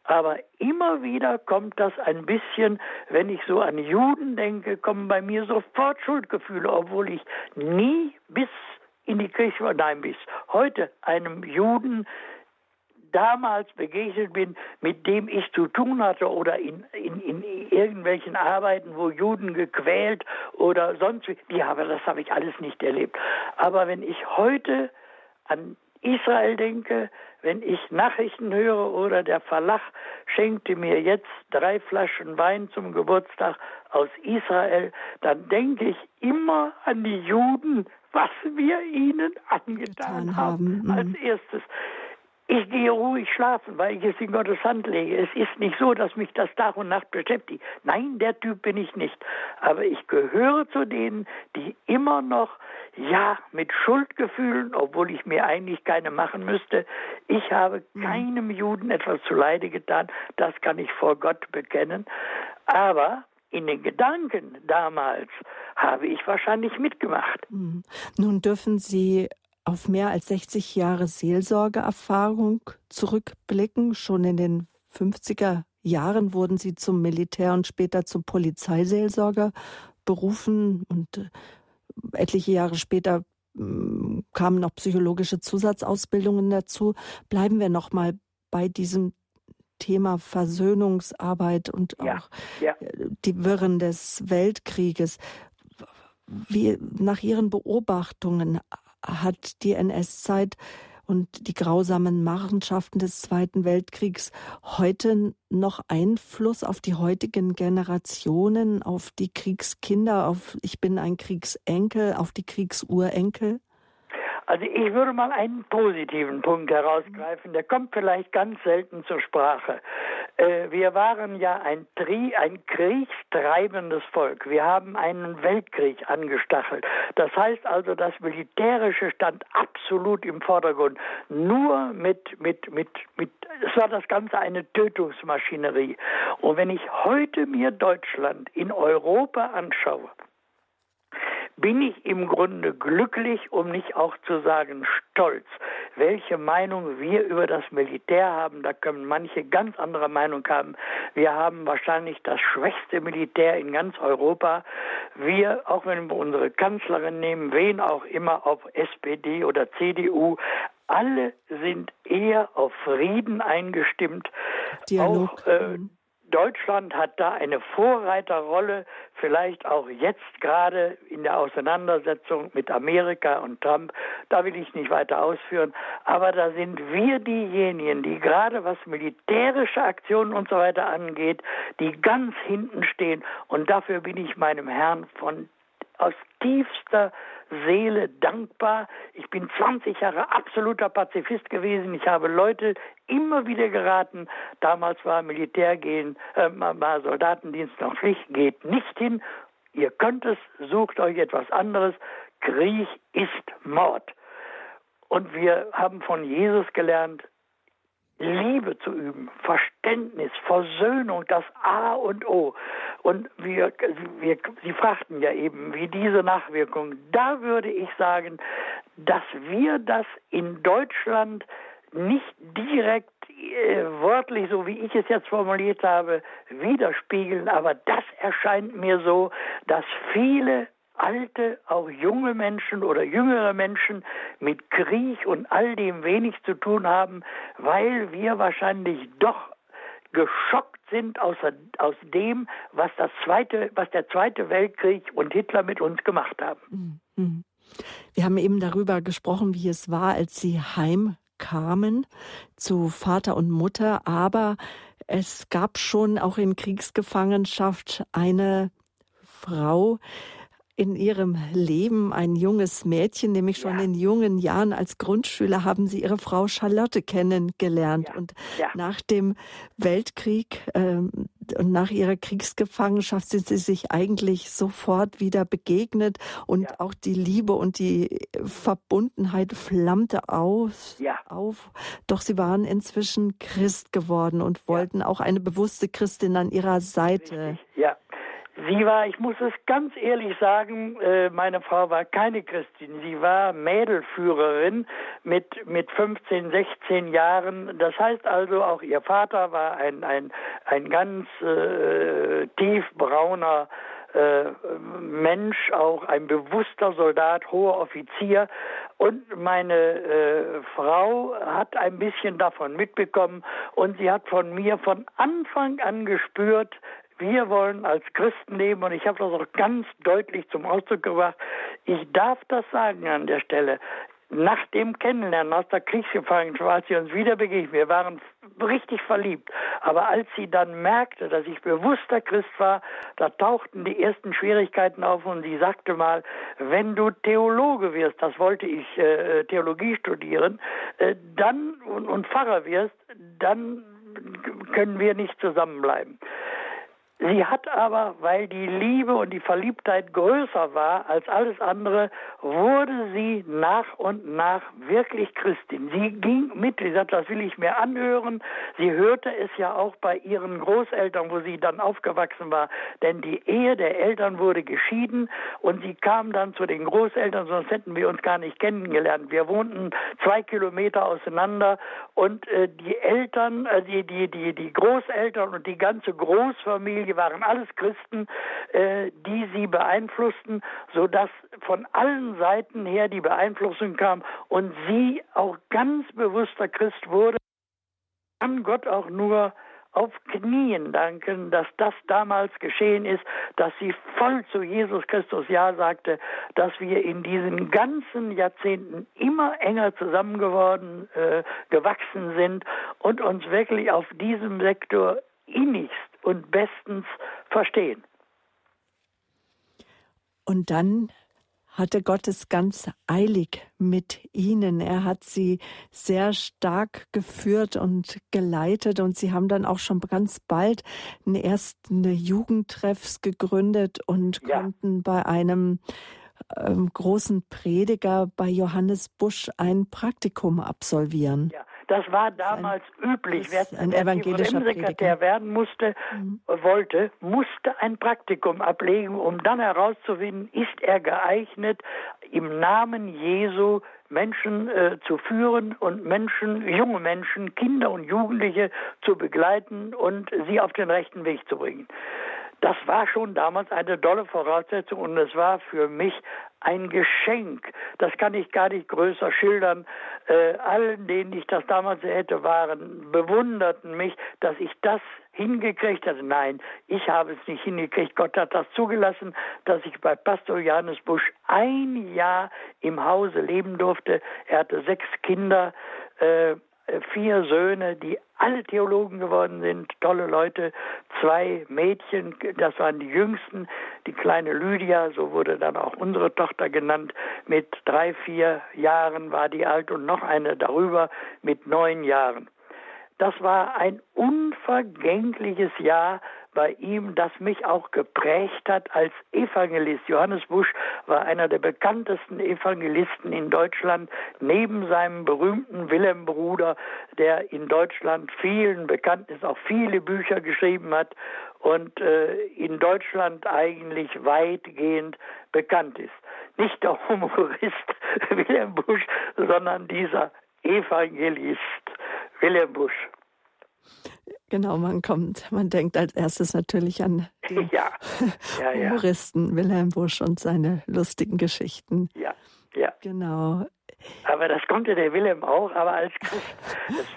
Aber immer wieder kommt das ein bisschen, wenn ich so an Juden denke, kommen bei mir sofort Schuldgefühle, obwohl ich nie bis in die Kirche, nein, bis heute einem Juden damals begegnet bin, mit dem ich zu tun hatte oder in, in, in irgendwelchen Arbeiten, wo Juden gequält oder sonst wie, die habe, das habe ich alles nicht erlebt. Aber wenn ich heute an Israel denke, wenn ich Nachrichten höre oder der Verlag schenkte mir jetzt drei Flaschen Wein zum Geburtstag aus Israel, dann denke ich immer an die Juden, was wir ihnen angetan haben. Als mhm. erstes. Ich gehe ruhig schlafen, weil ich es in Gottes Hand lege. Es ist nicht so, dass mich das Tag und Nacht beschäftigt. Nein, der Typ bin ich nicht. Aber ich gehöre zu denen, die immer noch, ja, mit Schuldgefühlen, obwohl ich mir eigentlich keine machen müsste, ich habe mhm. keinem Juden etwas zuleide getan. Das kann ich vor Gott bekennen. Aber in den Gedanken damals habe ich wahrscheinlich mitgemacht. Mhm. Nun dürfen Sie auf mehr als 60 Jahre Seelsorgeerfahrung zurückblicken. Schon in den 50er Jahren wurden Sie zum Militär und später zum Polizeiseelsorger berufen und äh, etliche Jahre später mm, kamen noch psychologische Zusatzausbildungen dazu. Bleiben wir noch mal bei diesem Thema Versöhnungsarbeit und auch ja, ja. die Wirren des Weltkrieges. Wie nach Ihren Beobachtungen hat die NS-Zeit und die grausamen Machenschaften des Zweiten Weltkriegs heute noch Einfluss auf die heutigen Generationen, auf die Kriegskinder, auf ich bin ein Kriegsenkel, auf die Kriegsurenkel? Also ich würde mal einen positiven Punkt herausgreifen, der kommt vielleicht ganz selten zur Sprache. Äh, wir waren ja ein, Tri ein kriegstreibendes Volk. Wir haben einen Weltkrieg angestachelt. Das heißt also, das Militärische stand absolut im Vordergrund. Nur mit, mit, mit, mit, es war das Ganze eine Tötungsmaschinerie. Und wenn ich heute mir Deutschland in Europa anschaue, bin ich im Grunde glücklich, um nicht auch zu sagen stolz. Welche Meinung wir über das Militär haben, da können manche ganz andere Meinung haben. Wir haben wahrscheinlich das schwächste Militär in ganz Europa. Wir, auch wenn wir unsere Kanzlerin nehmen, wen auch immer, ob SPD oder CDU, alle sind eher auf Frieden eingestimmt. Dialog. Auch, äh, mhm. Deutschland hat da eine Vorreiterrolle, vielleicht auch jetzt gerade in der Auseinandersetzung mit Amerika und Trump. Da will ich nicht weiter ausführen. Aber da sind wir diejenigen, die gerade was militärische Aktionen und so weiter angeht, die ganz hinten stehen. Und dafür bin ich meinem Herrn von aus tiefster Seele dankbar. Ich bin 20 Jahre absoluter Pazifist gewesen. Ich habe Leute immer wieder geraten. Damals war Militärgehen, äh, war Soldatendienst noch Pflicht. Geht nicht hin. Ihr könnt es, sucht euch etwas anderes. Krieg ist Mord. Und wir haben von Jesus gelernt, Liebe zu üben, Verständnis, Versöhnung, das A und O. Und wir, wir, Sie fragten ja eben, wie diese Nachwirkungen, da würde ich sagen, dass wir das in Deutschland nicht direkt äh, wörtlich, so wie ich es jetzt formuliert habe, widerspiegeln, aber das erscheint mir so, dass viele alte, auch junge Menschen oder jüngere Menschen mit Krieg und all dem wenig zu tun haben, weil wir wahrscheinlich doch geschockt sind aus, aus dem, was, das zweite, was der Zweite Weltkrieg und Hitler mit uns gemacht haben. Mhm. Wir haben eben darüber gesprochen, wie es war, als Sie heimkamen zu Vater und Mutter, aber es gab schon auch in Kriegsgefangenschaft eine Frau, in ihrem Leben ein junges Mädchen, nämlich schon ja. in jungen Jahren als Grundschüler haben sie ihre Frau Charlotte kennengelernt. Ja. Und ja. nach dem Weltkrieg ähm, und nach ihrer Kriegsgefangenschaft sind sie sich eigentlich sofort wieder begegnet und auch die Liebe und die Verbundenheit flammte aus, auf. Doch sie waren inzwischen Christ geworden und wollten auch eine bewusste Christin an ihrer Seite. Richtig. Ja. Sie war, ich muss es ganz ehrlich sagen, äh, meine Frau war keine Christin. Sie war Mädelführerin mit, mit 15, 16 Jahren. Das heißt also, auch ihr Vater war ein, ein, ein ganz äh, tiefbrauner äh, Mensch, auch ein bewusster Soldat, hoher Offizier. Und meine äh, Frau hat ein bisschen davon mitbekommen und sie hat von mir von Anfang an gespürt, wir wollen als Christen leben und ich habe das auch ganz deutlich zum Ausdruck gebracht. Ich darf das sagen an der Stelle. Nach dem Kennenlernen aus der Kriegsgefangenschaft, als sie uns wieder begegnet, wir waren richtig verliebt. Aber als sie dann merkte, dass ich bewusster Christ war, da tauchten die ersten Schwierigkeiten auf und sie sagte mal, wenn du Theologe wirst, das wollte ich äh, Theologie studieren, äh, dann und, und Pfarrer wirst, dann können wir nicht zusammenbleiben. Sie hat aber, weil die Liebe und die Verliebtheit größer war als alles andere, wurde sie nach und nach wirklich Christin. Sie ging mit, sie sagt, das will ich mir anhören. Sie hörte es ja auch bei ihren Großeltern, wo sie dann aufgewachsen war, denn die Ehe der Eltern wurde geschieden und sie kam dann zu den Großeltern, sonst hätten wir uns gar nicht kennengelernt. Wir wohnten zwei Kilometer auseinander und äh, die Eltern, äh, die, die, die, die Großeltern und die ganze Großfamilie die waren alles Christen, äh, die sie beeinflussten, sodass von allen Seiten her die Beeinflussung kam und sie auch ganz bewusster Christ wurde. Kann Gott auch nur auf Knien danken, dass das damals geschehen ist, dass sie voll zu Jesus Christus Ja sagte, dass wir in diesen ganzen Jahrzehnten immer enger zusammengeworden, äh, gewachsen sind und uns wirklich auf diesem Sektor innigst und bestens verstehen. Und dann hatte Gott es ganz eilig mit ihnen. Er hat sie sehr stark geführt und geleitet und sie haben dann auch schon ganz bald einen ersten Jugendtreffs gegründet und ja. konnten bei einem ähm, großen Prediger bei Johannes Busch ein Praktikum absolvieren. Ja. Das war damals ein, üblich. Wer, ein evangelischer Sekretär werden musste, mhm. wollte, musste ein Praktikum ablegen, um dann herauszufinden, ist er geeignet, im Namen Jesu Menschen äh, zu führen und Menschen, junge Menschen, Kinder und Jugendliche zu begleiten und sie auf den rechten Weg zu bringen. Das war schon damals eine tolle Voraussetzung und es war für mich ein Geschenk. Das kann ich gar nicht größer schildern. Äh, allen, denen ich das damals hätte, waren, bewunderten mich, dass ich das hingekriegt hatte. Nein, ich habe es nicht hingekriegt. Gott hat das zugelassen, dass ich bei Pastor Johannes Busch ein Jahr im Hause leben durfte. Er hatte sechs Kinder. Äh, vier Söhne, die alle Theologen geworden sind, tolle Leute, zwei Mädchen, das waren die jüngsten, die kleine Lydia, so wurde dann auch unsere Tochter genannt, mit drei, vier Jahren war die alt und noch eine darüber. Mit neun Jahren. Das war ein unvergängliches Jahr, bei ihm, das mich auch geprägt hat als Evangelist. Johannes Busch war einer der bekanntesten Evangelisten in Deutschland, neben seinem berühmten Wilhelm Bruder, der in Deutschland vielen bekannt ist, auch viele Bücher geschrieben hat und äh, in Deutschland eigentlich weitgehend bekannt ist. Nicht der Humorist Wilhelm Busch, sondern dieser Evangelist Wilhelm Busch. Genau, man kommt, man denkt als erstes natürlich an den ja. Ja, Humoristen Wilhelm Busch und seine lustigen Geschichten. Ja, ja. Genau. Aber das konnte der Wilhelm auch, aber als Christ.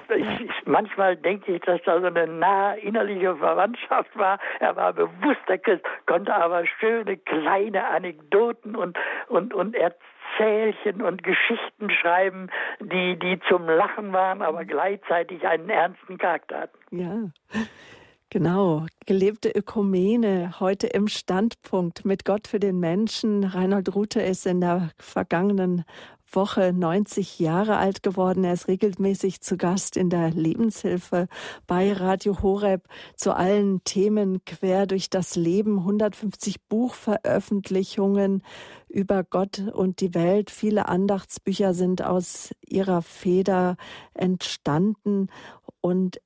Das, ich, ich, manchmal denke ich, dass da so eine nahe innerliche Verwandtschaft war. Er war bewusster Christ, konnte aber schöne kleine Anekdoten und, und, und Erzählchen und Geschichten schreiben, die, die zum Lachen waren, aber gleichzeitig einen ernsten Charakter hatten. Ja. Genau, gelebte Ökumene, heute im Standpunkt mit Gott für den Menschen. Reinhold Rute ist in der vergangenen Woche 90 Jahre alt geworden. Er ist regelmäßig zu Gast in der Lebenshilfe bei Radio Horeb zu allen Themen quer durch das Leben. 150 Buchveröffentlichungen über Gott und die Welt. Viele Andachtsbücher sind aus ihrer Feder entstanden und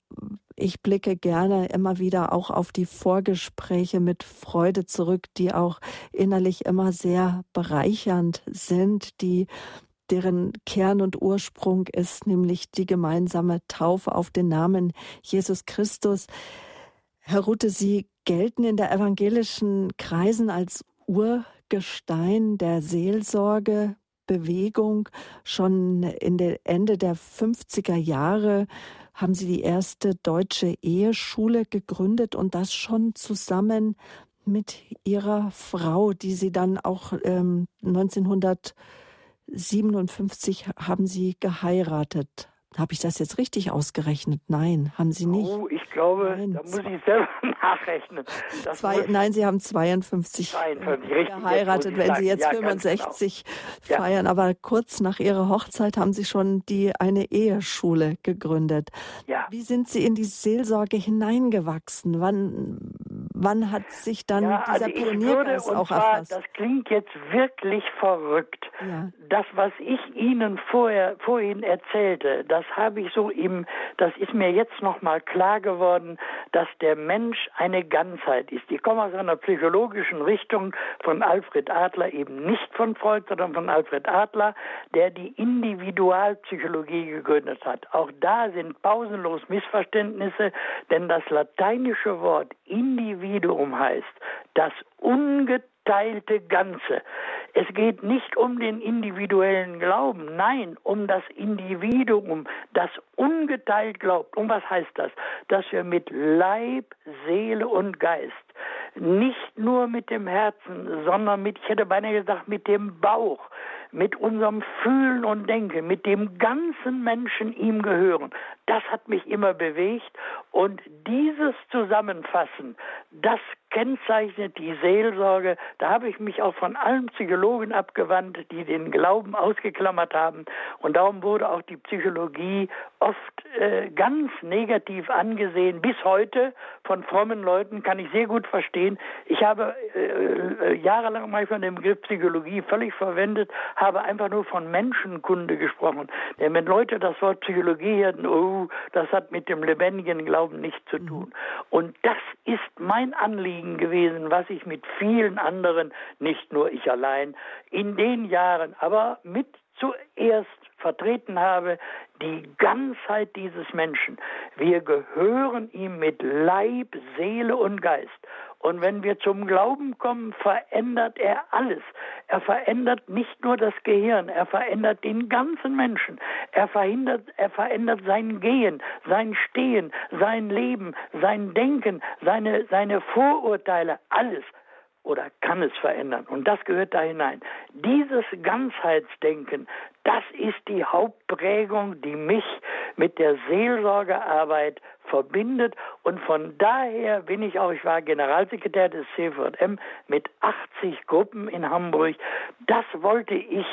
ich blicke gerne immer wieder auch auf die Vorgespräche mit Freude zurück, die auch innerlich immer sehr bereichernd sind, die deren Kern und Ursprung ist, nämlich die gemeinsame Taufe auf den Namen Jesus Christus. Herr Rute, Sie gelten in der evangelischen Kreisen als Urgestein der Seelsorgebewegung. Schon in der Ende der 50er Jahre haben Sie die erste deutsche Eheschule gegründet und das schon zusammen mit Ihrer Frau, die Sie dann auch ähm, 1900 57 haben Sie geheiratet. Habe ich das jetzt richtig ausgerechnet? Nein, haben Sie nicht. Oh, ich glaube, nein, da muss ich selber nachrechnen. Zwei, nein, Sie haben 52, 52 richtig, geheiratet, wenn Sie jetzt ja, 65 genau. feiern. Ja. Aber kurz nach Ihrer Hochzeit haben Sie schon die eine Eheschule gegründet. Ja. Wie sind Sie in die Seelsorge hineingewachsen? Wann, wann hat sich dann ja, dieser also Pioniergeist würde, auch zwar, erfasst? Das klingt jetzt wirklich verrückt. Ja. Das, was ich Ihnen vorher, vorhin erzählte, das habe ich so im, das ist mir jetzt nochmal klar geworden, dass der Mensch eine Ganzheit ist. Ich komme aus einer psychologischen Richtung von Alfred Adler, eben nicht von Freud, sondern von Alfred Adler, der die Individualpsychologie gegründet hat. Auch da sind pausenlos Missverständnisse, denn das lateinische Wort Individuum heißt das ungeteilte Ganze. Es geht nicht um den individuellen Glauben, nein, um das Individuum, das ungeteilt glaubt. Und was heißt das? Dass wir mit Leib, Seele und Geist nicht nur mit dem Herzen, sondern mit, ich hätte beinahe gesagt, mit dem Bauch, mit unserem Fühlen und Denken, mit dem ganzen Menschen ihm gehören. Das hat mich immer bewegt und dieses Zusammenfassen, das kennzeichnet die Seelsorge. Da habe ich mich auch von allen Psychologen abgewandt, die den Glauben ausgeklammert haben. Und darum wurde auch die Psychologie oft äh, ganz negativ angesehen. Bis heute von frommen Leuten kann ich sehr gut verstehen. Ich habe äh, äh jahrelang mal von dem Begriff Psychologie völlig verwendet, habe einfach nur von Menschenkunde gesprochen. Denn wenn Leute das Wort Psychologie hatten, oh, das hat mit dem lebendigen Glauben nichts zu tun. Mhm. Und das ist mein Anliegen gewesen, was ich mit vielen anderen, nicht nur ich allein, in den Jahren, aber mit zuerst vertreten habe, die Ganzheit dieses Menschen. Wir gehören ihm mit Leib, Seele und Geist. Und wenn wir zum Glauben kommen, verändert er alles. Er verändert nicht nur das Gehirn, er verändert den ganzen Menschen. Er, verhindert, er verändert sein Gehen, sein Stehen, sein Leben, sein Denken, seine, seine Vorurteile, alles oder kann es verändern. Und das gehört da hinein. Dieses Ganzheitsdenken, das ist die Hauptprägung, die mich mit der Seelsorgearbeit verbindet. Und von daher bin ich auch, ich war Generalsekretär des CVM mit 80 Gruppen in Hamburg. Das wollte ich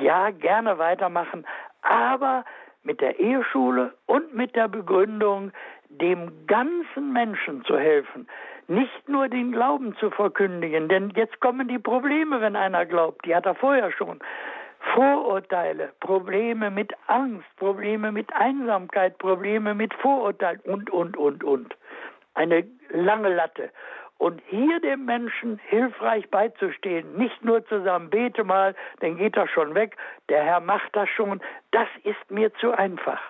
ja gerne weitermachen, aber mit der Eheschule und mit der Begründung, dem ganzen Menschen zu helfen, nicht nur den Glauben zu verkündigen, denn jetzt kommen die Probleme, wenn einer glaubt, die hat er vorher schon. Vorurteile, Probleme mit Angst, Probleme mit Einsamkeit, Probleme mit Vorurteilen und, und, und, und. Eine lange Latte. Und hier dem Menschen hilfreich beizustehen, nicht nur zusammen, bete mal, dann geht das schon weg, der Herr macht das schon, das ist mir zu einfach.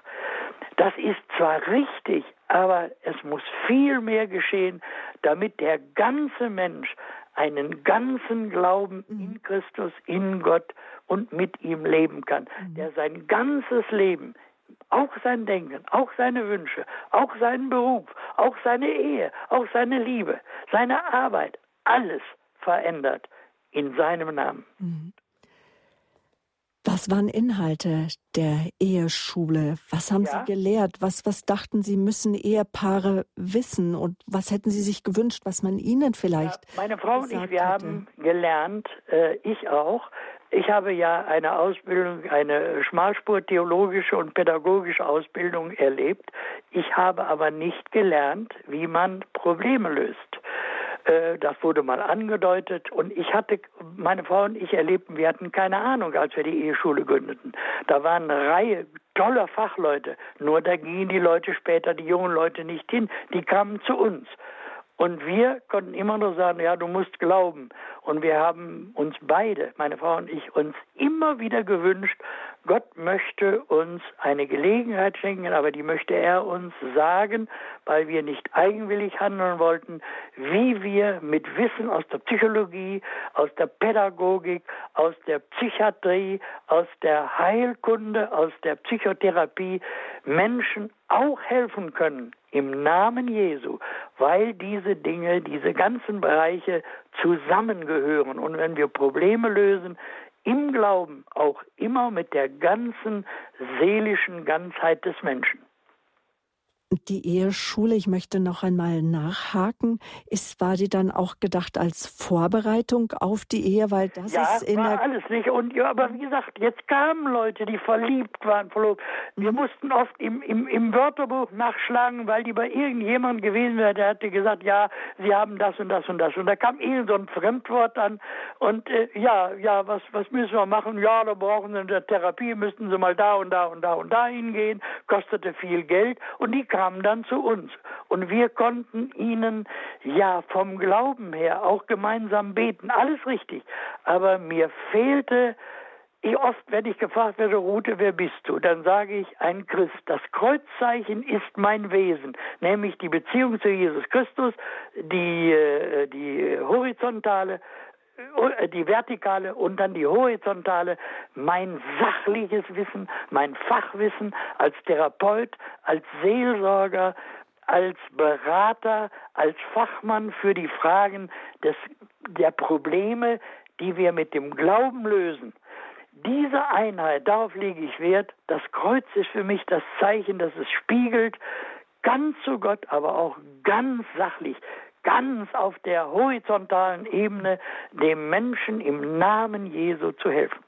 Das ist zwar richtig, aber es muss viel mehr geschehen, damit der ganze Mensch einen ganzen Glauben mhm. in Christus, in Gott und mit ihm leben kann, mhm. der sein ganzes Leben auch sein Denken, auch seine Wünsche, auch seinen Beruf, auch seine Ehe, auch seine Liebe, seine Arbeit, alles verändert in seinem Namen. Was waren Inhalte der Eheschule? Was haben ja. Sie gelehrt? Was, was dachten Sie, müssen Ehepaare wissen? Und was hätten Sie sich gewünscht, was man Ihnen vielleicht. Ja, meine Frau und ich, wir hätte? haben gelernt, äh, ich auch, ich habe ja eine Ausbildung, eine Schmalspur-theologische und pädagogische Ausbildung erlebt. Ich habe aber nicht gelernt, wie man Probleme löst. Äh, das wurde mal angedeutet und ich hatte, meine Frau und ich erlebten, wir hatten keine Ahnung, als wir die Eheschule gründeten. Da waren eine Reihe toller Fachleute, nur da gingen die Leute später, die jungen Leute nicht hin, die kamen zu uns. Und wir konnten immer nur sagen, ja, du musst glauben. Und wir haben uns beide, meine Frau und ich, uns immer wieder gewünscht, Gott möchte uns eine Gelegenheit schenken, aber die möchte er uns sagen, weil wir nicht eigenwillig handeln wollten, wie wir mit Wissen aus der Psychologie, aus der Pädagogik, aus der Psychiatrie, aus der Heilkunde, aus der Psychotherapie Menschen auch helfen können im Namen Jesu, weil diese Dinge, diese ganzen Bereiche zusammengehören. Und wenn wir Probleme lösen, im Glauben auch immer mit der ganzen seelischen Ganzheit des Menschen. Die Eheschule, ich möchte noch einmal nachhaken, ist, war die dann auch gedacht als Vorbereitung auf die Ehe, weil das ja, ist in war der alles nicht. Und ja, aber wie gesagt, jetzt kamen Leute, die verliebt waren, verlobt. Wir mhm. mussten oft im, im, im Wörterbuch nachschlagen, weil die bei irgendjemandem gewesen wäre, der hatte gesagt, ja, sie haben das und das und das. Und da kam ihnen so ein Fremdwort an und äh, ja, ja, was, was müssen wir machen? Ja, da brauchen sie eine Therapie, müssten sie mal da und da und da und da hingehen, kostete viel Geld und die kamen dann zu uns. Und wir konnten ihnen ja vom Glauben her auch gemeinsam beten. Alles richtig. Aber mir fehlte oft, wenn ich gefragt werde, Rute, wer bist du? Dann sage ich, ein Christ. Das Kreuzzeichen ist mein Wesen, nämlich die Beziehung zu Jesus Christus, die, äh, die horizontale, die vertikale und dann die horizontale, mein sachliches Wissen, mein Fachwissen als Therapeut, als Seelsorger, als Berater, als Fachmann für die Fragen des, der Probleme, die wir mit dem Glauben lösen. Diese Einheit, darauf lege ich Wert. Das Kreuz ist für mich das Zeichen, dass es spiegelt, ganz zu Gott, aber auch ganz sachlich, ganz auf der horizontalen Ebene dem Menschen im Namen Jesu zu helfen.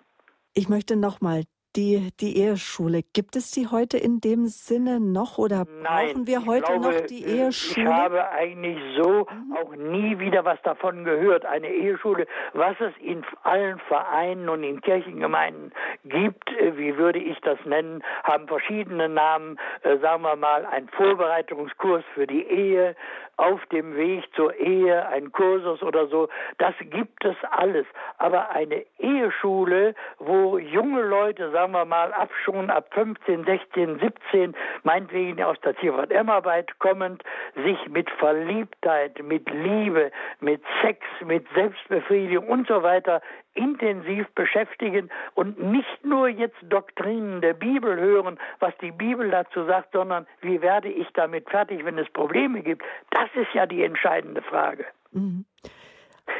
Ich möchte nochmal die, die Eheschule. Gibt es die heute in dem Sinne noch oder brauchen Nein, wir heute glaube, noch die Eheschule? Ich habe eigentlich so mhm. auch nie wieder was davon gehört. Eine Eheschule, was es in allen Vereinen und in Kirchengemeinden gibt, äh, wie würde ich das nennen, haben verschiedene Namen. Äh, sagen wir mal, ein Vorbereitungskurs für die Ehe, auf dem Weg zur Ehe, ein Kursus oder so. Das gibt es alles. Aber eine Eheschule, wo junge Leute, sagen wir mal, ab schon ab 15, 16, 17, meinetwegen aus der Tierfahrt Emmarbeit kommend, sich mit Verliebtheit, mit Liebe, mit Sex, mit Selbstbefriedigung und so weiter intensiv beschäftigen und nicht nur jetzt Doktrinen der Bibel hören, was die Bibel dazu sagt, sondern wie werde ich damit fertig, wenn es Probleme gibt. Das ist ja die entscheidende Frage. Mhm.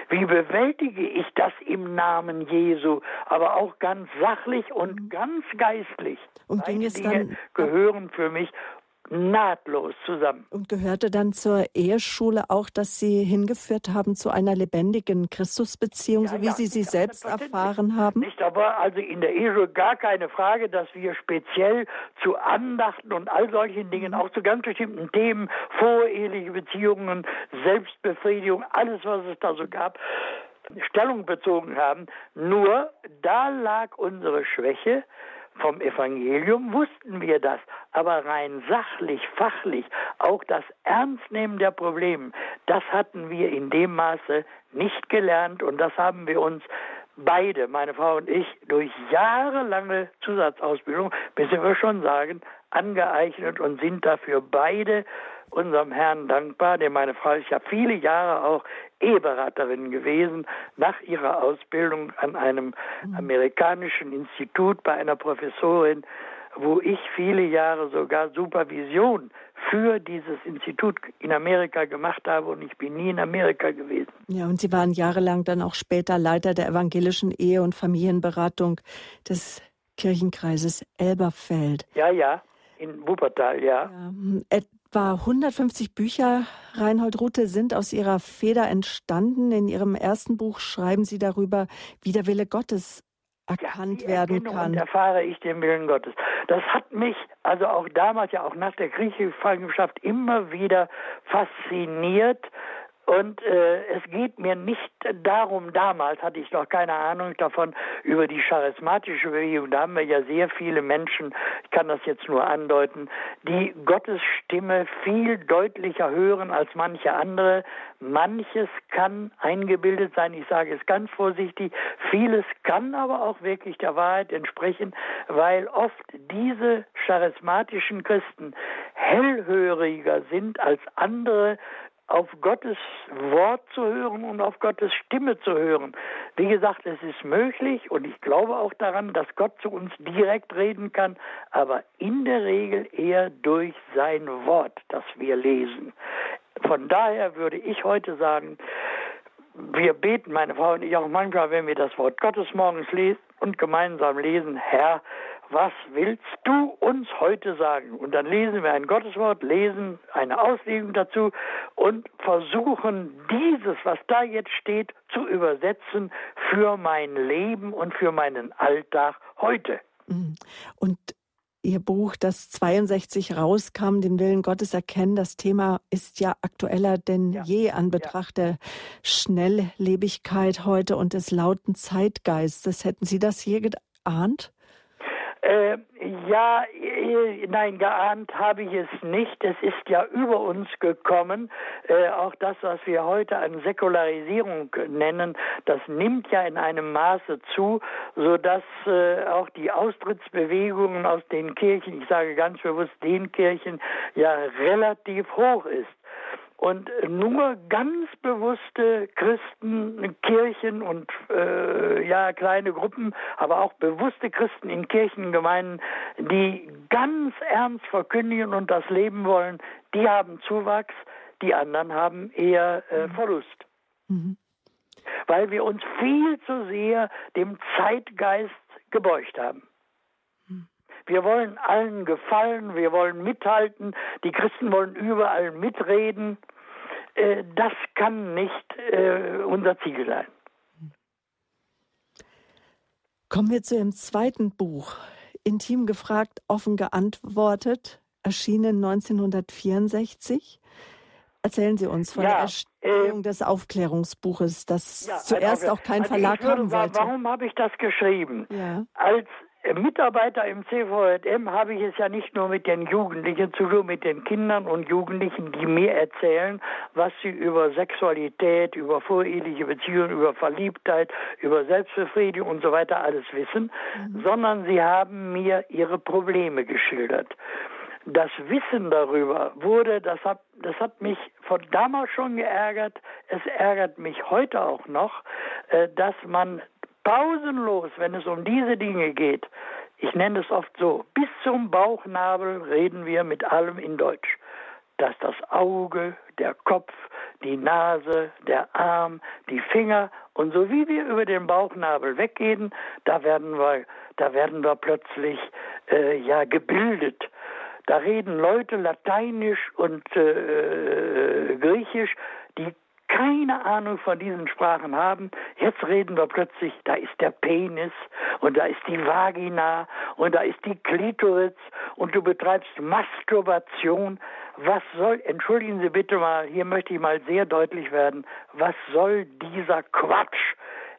Wie bewältige ich das im Namen Jesu, aber auch ganz sachlich und mhm. ganz geistlich? Und ging es Dinge dann gehören für mich nahtlos zusammen. Und gehörte dann zur Eheschule auch, dass Sie hingeführt haben zu einer lebendigen Christusbeziehung, ja, so wie ja, Sie sie selbst erfahren haben? Nicht, aber also in der Eheschule gar keine Frage, dass wir speziell zu Andachten und all solchen Dingen, mhm. auch zu ganz bestimmten Themen, voreheliche Beziehungen, Selbstbefriedigung, alles, was es da so gab, Stellung bezogen haben. Nur da lag unsere Schwäche, vom Evangelium wussten wir das, aber rein sachlich, fachlich, auch das Ernstnehmen der Probleme, das hatten wir in dem Maße nicht gelernt und das haben wir uns beide, meine Frau und ich, durch jahrelange Zusatzausbildung, müssen wir schon sagen, angeeignet und sind dafür beide unserem Herrn dankbar, denn meine Frau ist ja viele Jahre auch Eheberaterin gewesen, nach ihrer Ausbildung an einem mhm. amerikanischen Institut bei einer Professorin, wo ich viele Jahre sogar Supervision für dieses Institut in Amerika gemacht habe und ich bin nie in Amerika gewesen. Ja, und Sie waren jahrelang dann auch später Leiter der evangelischen Ehe- und Familienberatung des Kirchenkreises Elberfeld. Ja, ja, in Wuppertal, ja. ja. Hm, Etwa 150 Bücher, Reinhold Rute, sind aus Ihrer Feder entstanden. In Ihrem ersten Buch schreiben Sie darüber, wie der Wille Gottes erkannt ja, werden kann. erfahre ich den Willen Gottes. Das hat mich also auch damals, ja auch nach der griechischen Gefangenschaft immer wieder fasziniert und äh, es geht mir nicht darum, damals hatte ich noch keine Ahnung davon, über die charismatische Bewegung, da haben wir ja sehr viele Menschen, ich kann das jetzt nur andeuten, die Gottes Stimme viel deutlicher hören als manche andere. Manches kann eingebildet sein, ich sage es ganz vorsichtig, vieles kann aber auch wirklich der Wahrheit entsprechen, weil oft diese charismatischen Christen hellhöriger sind als andere auf Gottes Wort zu hören und auf Gottes Stimme zu hören. Wie gesagt, es ist möglich und ich glaube auch daran, dass Gott zu uns direkt reden kann, aber in der Regel eher durch sein Wort, das wir lesen. Von daher würde ich heute sagen, wir beten, meine Frau und ich auch manchmal, wenn wir das Wort Gottes morgens lesen und gemeinsam lesen, Herr, was willst du uns heute sagen? Und dann lesen wir ein Gotteswort, lesen eine Auslegung dazu und versuchen dieses, was da jetzt steht, zu übersetzen für mein Leben und für meinen Alltag heute. Mhm. Und Ihr Buch, das 62 rauskam, den Willen Gottes erkennen, das Thema ist ja aktueller denn ja. je an Betracht ja. der Schnelllebigkeit heute und des lauten Zeitgeistes. Hätten Sie das je geahnt? Äh, ja, äh, nein, geahnt habe ich es nicht. Es ist ja über uns gekommen. Äh, auch das, was wir heute an Säkularisierung nennen, das nimmt ja in einem Maße zu, sodass äh, auch die Austrittsbewegungen aus den Kirchen, ich sage ganz bewusst den Kirchen, ja relativ hoch ist und nur ganz bewusste Christen, Kirchen und äh, ja kleine Gruppen, aber auch bewusste Christen in Kirchengemeinden, die ganz ernst verkündigen und das leben wollen, die haben Zuwachs, die anderen haben eher äh, mhm. Verlust. Mhm. Weil wir uns viel zu sehr dem Zeitgeist gebeugt haben. Wir wollen allen gefallen, wir wollen mithalten, die Christen wollen überall mitreden. Äh, das kann nicht äh, unser Ziel sein. Kommen wir zu Ihrem zweiten Buch. Intim gefragt, offen geantwortet, erschienen 1964. Erzählen Sie uns von ja, der Erstellung äh, des Aufklärungsbuches, das ja, zuerst also, auch kein also Verlag würde, haben wollte. Warum habe ich das geschrieben? Ja. Als Mitarbeiter im CVJM habe ich es ja nicht nur mit den Jugendlichen zu tun, mit den Kindern und Jugendlichen, die mir erzählen, was sie über Sexualität, über voreheliche Beziehungen, über Verliebtheit, über Selbstbefriedigung und so weiter alles wissen, mhm. sondern sie haben mir ihre Probleme geschildert. Das Wissen darüber wurde, das hat, das hat mich von damals schon geärgert, es ärgert mich heute auch noch, äh, dass man pausenlos, wenn es um diese Dinge geht, ich nenne es oft so, bis zum Bauchnabel reden wir mit allem in Deutsch. Dass das Auge, der Kopf, die Nase, der Arm, die Finger und so wie wir über den Bauchnabel weggehen, da werden wir, da werden wir plötzlich äh, ja gebildet. Da reden Leute Lateinisch und äh, Griechisch, die keine Ahnung von diesen Sprachen haben. Jetzt reden wir plötzlich, da ist der Penis und da ist die Vagina und da ist die Klitoris und du betreibst Masturbation. Was soll, entschuldigen Sie bitte mal, hier möchte ich mal sehr deutlich werden, was soll dieser Quatsch,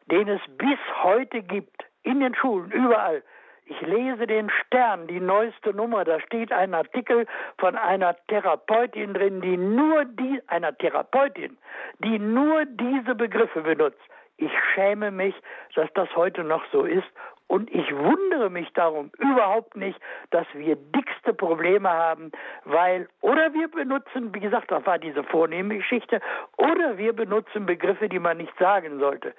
den es bis heute gibt, in den Schulen, überall, ich lese den Stern, die neueste Nummer, da steht ein Artikel von einer Therapeutin drin, die nur die, einer Therapeutin, die nur diese Begriffe benutzt. Ich schäme mich, dass das heute noch so ist und ich wundere mich darum überhaupt nicht, dass wir dickste Probleme haben, weil oder wir benutzen, wie gesagt, das war diese vornehme Geschichte, oder wir benutzen Begriffe, die man nicht sagen sollte.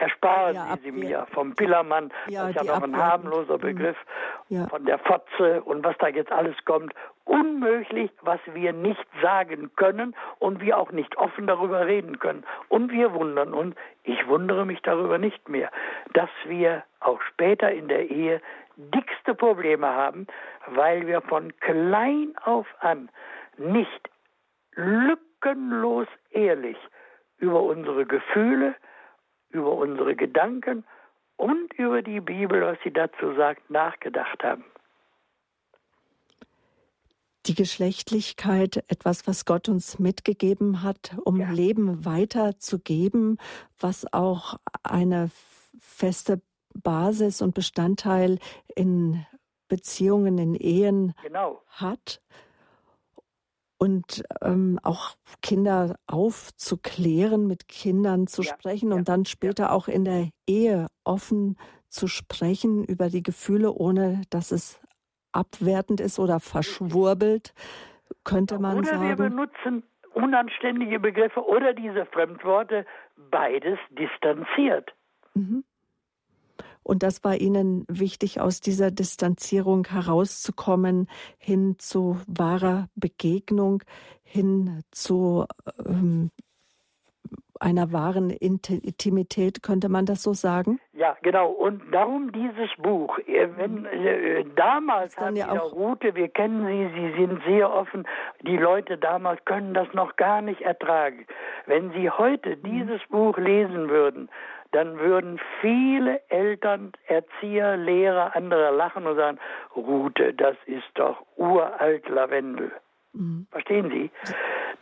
Ersparen ja, Sie sie mir vom Pillermann, ja, das ist ja noch ein harmloser mhm. Begriff, ja. von der Fotze und was da jetzt alles kommt. Unmöglich, was wir nicht sagen können und wir auch nicht offen darüber reden können. Und wir wundern uns, ich wundere mich darüber nicht mehr, dass wir auch später in der Ehe dickste Probleme haben, weil wir von klein auf an nicht lückenlos ehrlich über unsere Gefühle, über unsere Gedanken und über die Bibel, was sie dazu sagt, nachgedacht haben. Die Geschlechtlichkeit, etwas, was Gott uns mitgegeben hat, um ja. Leben weiterzugeben, was auch eine feste Basis und Bestandteil in Beziehungen, in Ehen genau. hat und ähm, auch Kinder aufzuklären, mit Kindern zu ja, sprechen ja, und dann später ja. auch in der Ehe offen zu sprechen über die Gefühle, ohne dass es abwertend ist oder verschwurbelt, könnte man oder sagen. Oder wir benutzen unanständige Begriffe oder diese Fremdworte, beides distanziert. Mhm. Und das war Ihnen wichtig, aus dieser Distanzierung herauszukommen, hin zu wahrer Begegnung, hin zu ähm, einer wahren Intimität, könnte man das so sagen? Ja, genau. Und darum dieses Buch. Äh, wenn, äh, damals haben ja auch Rute, wir kennen sie, sie sind sehr offen. Die Leute damals können das noch gar nicht ertragen. Wenn sie heute mhm. dieses Buch lesen würden, dann würden viele Eltern, Erzieher, Lehrer, andere lachen und sagen, Rute, das ist doch uralt Lavendel. Mhm. Verstehen Sie?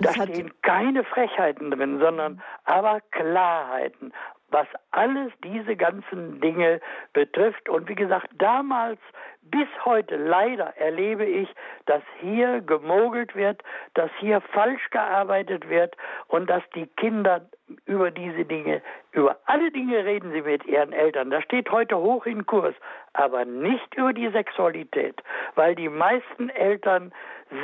Da stehen keine Frechheiten drin, sondern aber Klarheiten, was alles diese ganzen Dinge betrifft. Und wie gesagt, damals bis heute leider erlebe ich, dass hier gemogelt wird, dass hier falsch gearbeitet wird und dass die Kinder über diese Dinge, über alle Dinge reden sie mit ihren Eltern. Das steht heute hoch in Kurs, aber nicht über die Sexualität, weil die meisten Eltern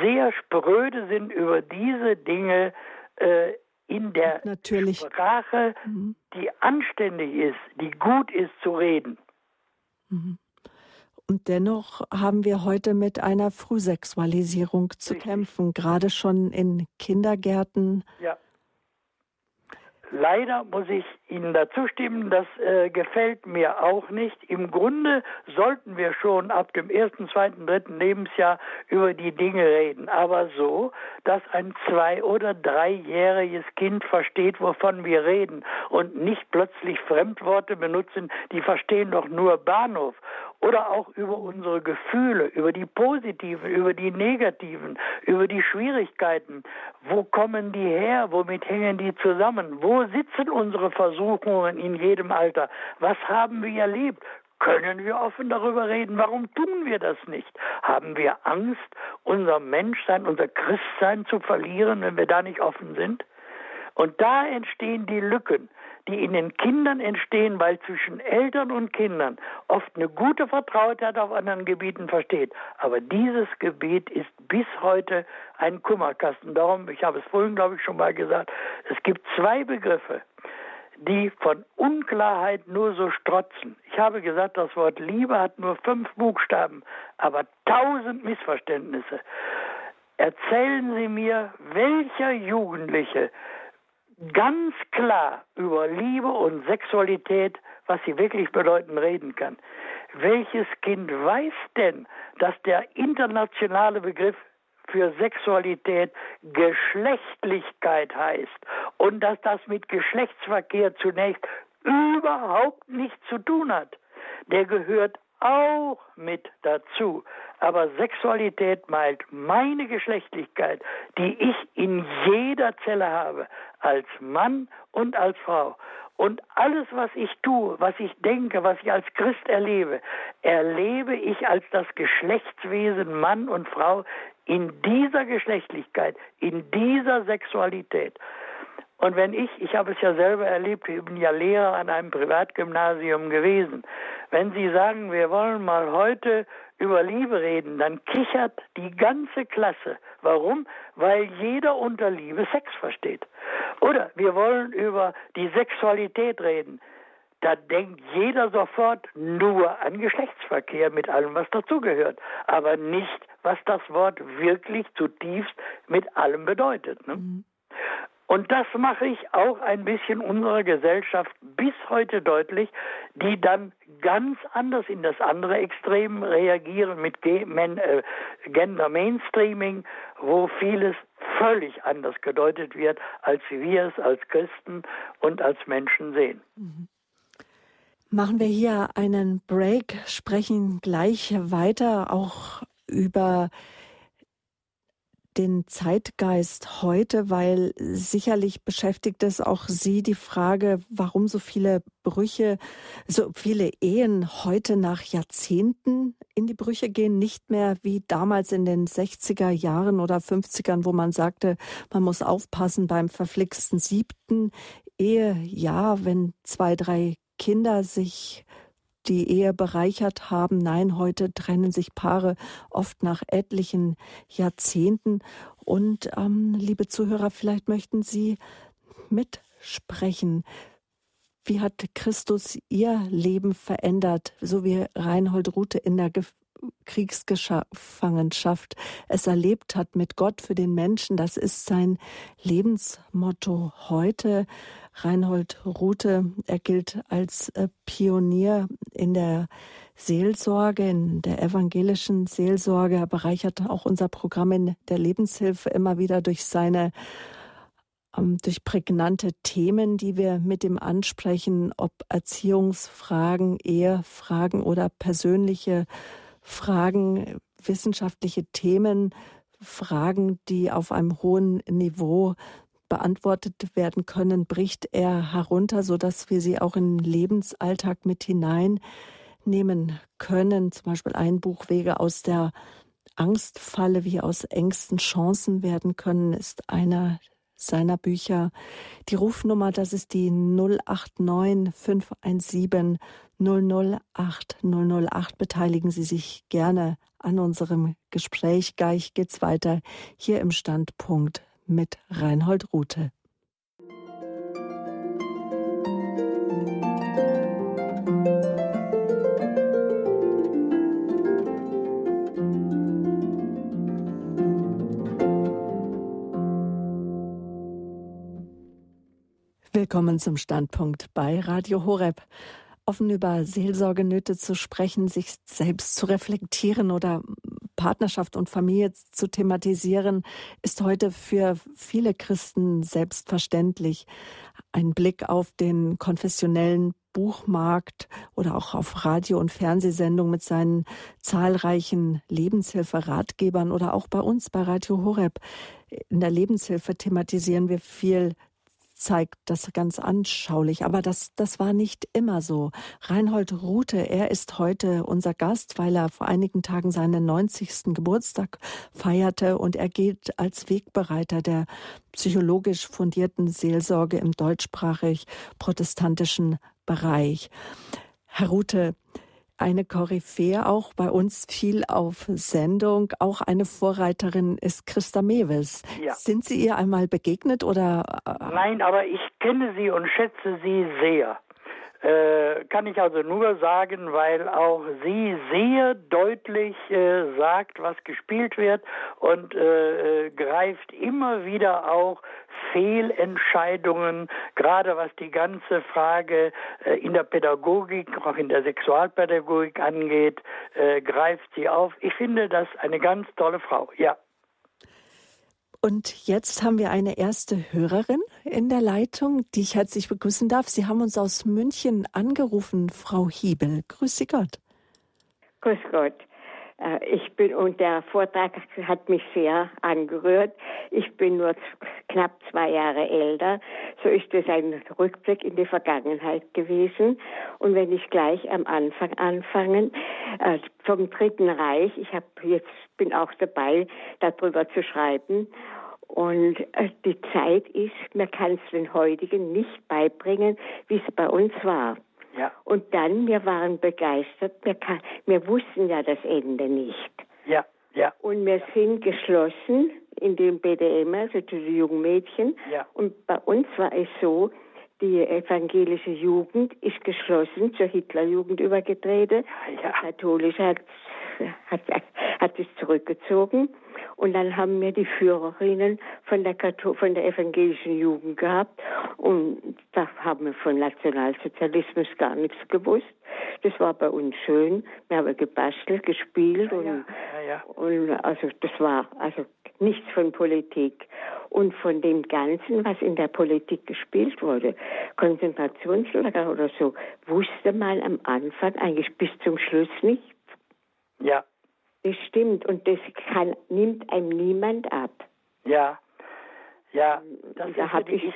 sehr spröde sind über diese Dinge äh, in der Natürlich. Sprache, mhm. die anständig ist, die gut ist zu reden. Mhm. Und dennoch haben wir heute mit einer Frühsexualisierung zu Richtig. kämpfen, gerade schon in Kindergärten. Ja. Leider muss ich Ihnen dazu stimmen, das äh, gefällt mir auch nicht. Im Grunde sollten wir schon ab dem ersten, zweiten, dritten Lebensjahr über die Dinge reden, aber so, dass ein zwei- oder dreijähriges Kind versteht, wovon wir reden und nicht plötzlich Fremdworte benutzen, die verstehen doch nur Bahnhof oder auch über unsere Gefühle, über die positiven, über die negativen, über die Schwierigkeiten. Wo kommen die her? Womit hängen die zusammen? Wo sitzen unsere Versuchungen in jedem Alter? Was haben wir erlebt? Können wir offen darüber reden? Warum tun wir das nicht? Haben wir Angst, unser Menschsein, unser Christsein zu verlieren, wenn wir da nicht offen sind? Und da entstehen die Lücken die in den Kindern entstehen, weil zwischen Eltern und Kindern oft eine gute Vertrautheit auf anderen Gebieten versteht. Aber dieses Gebiet ist bis heute ein Kummerkasten. Darum, ich habe es vorhin, glaube ich, schon mal gesagt, es gibt zwei Begriffe, die von Unklarheit nur so strotzen. Ich habe gesagt, das Wort Liebe hat nur fünf Buchstaben, aber tausend Missverständnisse. Erzählen Sie mir, welcher Jugendliche ganz klar über Liebe und Sexualität, was sie wirklich bedeuten, reden kann. welches Kind weiß denn, dass der internationale Begriff für Sexualität Geschlechtlichkeit heißt und dass das mit Geschlechtsverkehr zunächst überhaupt nichts zu tun hat. Der gehört auch mit dazu. Aber Sexualität meint meine Geschlechtlichkeit, die ich in jeder Zelle habe, als Mann und als Frau. Und alles, was ich tue, was ich denke, was ich als Christ erlebe, erlebe ich als das Geschlechtswesen Mann und Frau in dieser Geschlechtlichkeit, in dieser Sexualität. Und wenn ich, ich habe es ja selber erlebt, ich bin ja Lehrer an einem Privatgymnasium gewesen, wenn Sie sagen, wir wollen mal heute über Liebe reden, dann kichert die ganze Klasse. Warum? Weil jeder unter Liebe Sex versteht. Oder wir wollen über die Sexualität reden. Da denkt jeder sofort nur an Geschlechtsverkehr mit allem, was dazugehört, aber nicht, was das Wort wirklich zutiefst mit allem bedeutet. Ne? Mhm. Und das mache ich auch ein bisschen unserer Gesellschaft bis heute deutlich, die dann ganz anders in das andere Extrem reagieren mit äh, Gender Mainstreaming, wo vieles völlig anders gedeutet wird, als wir es als Christen und als Menschen sehen. Mhm. Machen wir hier einen Break, sprechen gleich weiter auch über den Zeitgeist heute, weil sicherlich beschäftigt es auch Sie die Frage, warum so viele Brüche, so viele Ehen heute nach Jahrzehnten in die Brüche gehen, nicht mehr wie damals in den 60er Jahren oder 50ern, wo man sagte, man muss aufpassen beim verflixten siebten Ehejahr, wenn zwei, drei Kinder sich die Ehe bereichert haben. Nein, heute trennen sich Paare oft nach etlichen Jahrzehnten. Und ähm, liebe Zuhörer, vielleicht möchten Sie mitsprechen. Wie hat Christus Ihr Leben verändert, so wie Reinhold Rute in der Kriegsgefangenschaft es erlebt hat mit Gott für den Menschen? Das ist sein Lebensmotto heute. Reinhold Rute. Er gilt als äh, Pionier in der Seelsorge, in der evangelischen Seelsorge. Er bereichert auch unser Programm in der Lebenshilfe immer wieder durch seine ähm, durch prägnante Themen, die wir mit ihm ansprechen, ob Erziehungsfragen, Ehefragen oder persönliche Fragen, wissenschaftliche Themen, Fragen, die auf einem hohen Niveau beantwortet werden können, bricht er herunter, sodass wir sie auch in den Lebensalltag mit hineinnehmen können. Zum Beispiel ein Buch Wege aus der Angstfalle, wie aus Ängsten Chancen werden können, ist einer seiner Bücher. Die Rufnummer, das ist die 089 517 008 008. Beteiligen Sie sich gerne an unserem Gespräch. Gleich geht's weiter hier im Standpunkt mit Reinhold Rute. Willkommen zum Standpunkt bei Radio Horeb offen über Seelsorgenöte zu sprechen, sich selbst zu reflektieren oder Partnerschaft und Familie zu thematisieren, ist heute für viele Christen selbstverständlich. Ein Blick auf den konfessionellen Buchmarkt oder auch auf Radio- und Fernsehsendungen mit seinen zahlreichen Lebenshilfe-Ratgebern oder auch bei uns bei Radio Horeb. In der Lebenshilfe thematisieren wir viel zeigt das ganz anschaulich. Aber das, das war nicht immer so. Reinhold Rute, er ist heute unser Gast, weil er vor einigen Tagen seinen 90. Geburtstag feierte und er gilt als Wegbereiter der psychologisch fundierten Seelsorge im deutschsprachig protestantischen Bereich. Herr Rute, eine Koryphäe auch bei uns viel auf Sendung. Auch eine Vorreiterin ist Christa Mewes. Ja. Sind Sie ihr einmal begegnet oder? Nein, aber ich kenne sie und schätze sie sehr. Äh, kann ich also nur sagen, weil auch sie sehr deutlich äh, sagt, was gespielt wird und äh, äh greift immer wieder auch Fehlentscheidungen, gerade was die ganze Frage äh, in der Pädagogik, auch in der Sexualpädagogik angeht, greift sie auf. Ich finde das eine ganz tolle Frau, ja. Und jetzt haben wir eine erste Hörerin in der Leitung, die ich herzlich begrüßen darf. Sie haben uns aus München angerufen, Frau Hiebel. Grüß Sie Gott. Grüß Gott. Äh, ich bin, und der Vortrag hat mich sehr angerührt. Ich bin nur knapp zwei Jahre älter. So ist es ein Rückblick in die Vergangenheit gewesen. Und wenn ich gleich am Anfang anfangen, äh, vom Dritten Reich, ich habe jetzt, bin auch dabei, darüber zu schreiben. Und äh, die Zeit ist, man kann es den heutigen nicht beibringen, wie es bei uns war. Ja. Und dann, wir waren begeistert, wir, kann, wir wussten ja das Ende nicht. Ja, ja. Und wir sind geschlossen in dem BDM, also zu den jungen Mädchen. Ja. Und bei uns war es so, die evangelische Jugend ist geschlossen zur Hitlerjugend übergetreten. Ja. Die katholische hat, hat, hat es zurückgezogen. Und dann haben wir die Führerinnen von der, von der evangelischen Jugend gehabt. Und da haben wir von Nationalsozialismus gar nichts gewusst. Das war bei uns schön. Wir haben gebastelt, gespielt ja, und, ja, ja, und also das war also nichts von Politik. Und von dem Ganzen, was in der Politik gespielt wurde, Konzentrationslager oder so, wusste man am Anfang eigentlich bis zum Schluss nichts. Ja. Das stimmt und das kann, nimmt einem niemand ab. Ja, ja, das da habe ich,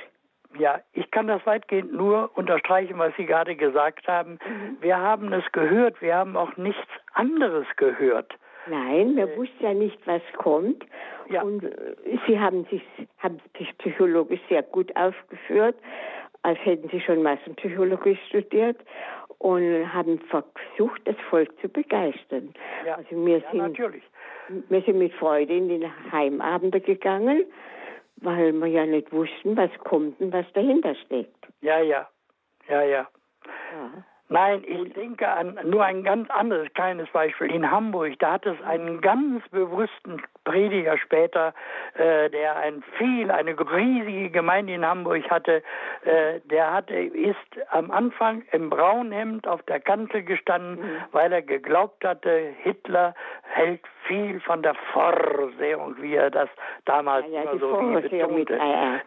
ja, ich kann das weitgehend nur unterstreichen, was Sie gerade gesagt haben. Mhm. Wir haben es gehört, wir haben auch nichts anderes gehört. Nein, wir äh, wussten ja nicht, was kommt. Ja. Und äh, Sie haben sich, haben sich psychologisch sehr gut aufgeführt, als hätten Sie schon Massenpsychologie studiert und haben versucht, das Volk zu begeistern. Ja, also wir ja, sind, natürlich. Wir sind mit Freude in die Heimabende gegangen, weil wir ja nicht wussten, was kommt und was dahinter steckt. Ja, ja, ja, ja. ja. Nein, ich denke an nur ein ganz anderes kleines Beispiel. In Hamburg, da hat es einen ganz bewussten Prediger später, äh, der ein viel, eine riesige Gemeinde in Hamburg hatte, äh, der hatte, ist am Anfang im Braunhemd auf der Kanzel gestanden, mhm. weil er geglaubt hatte, Hitler hält viel von der Vorsehung, wie er das damals ja, ja, immer so betonte.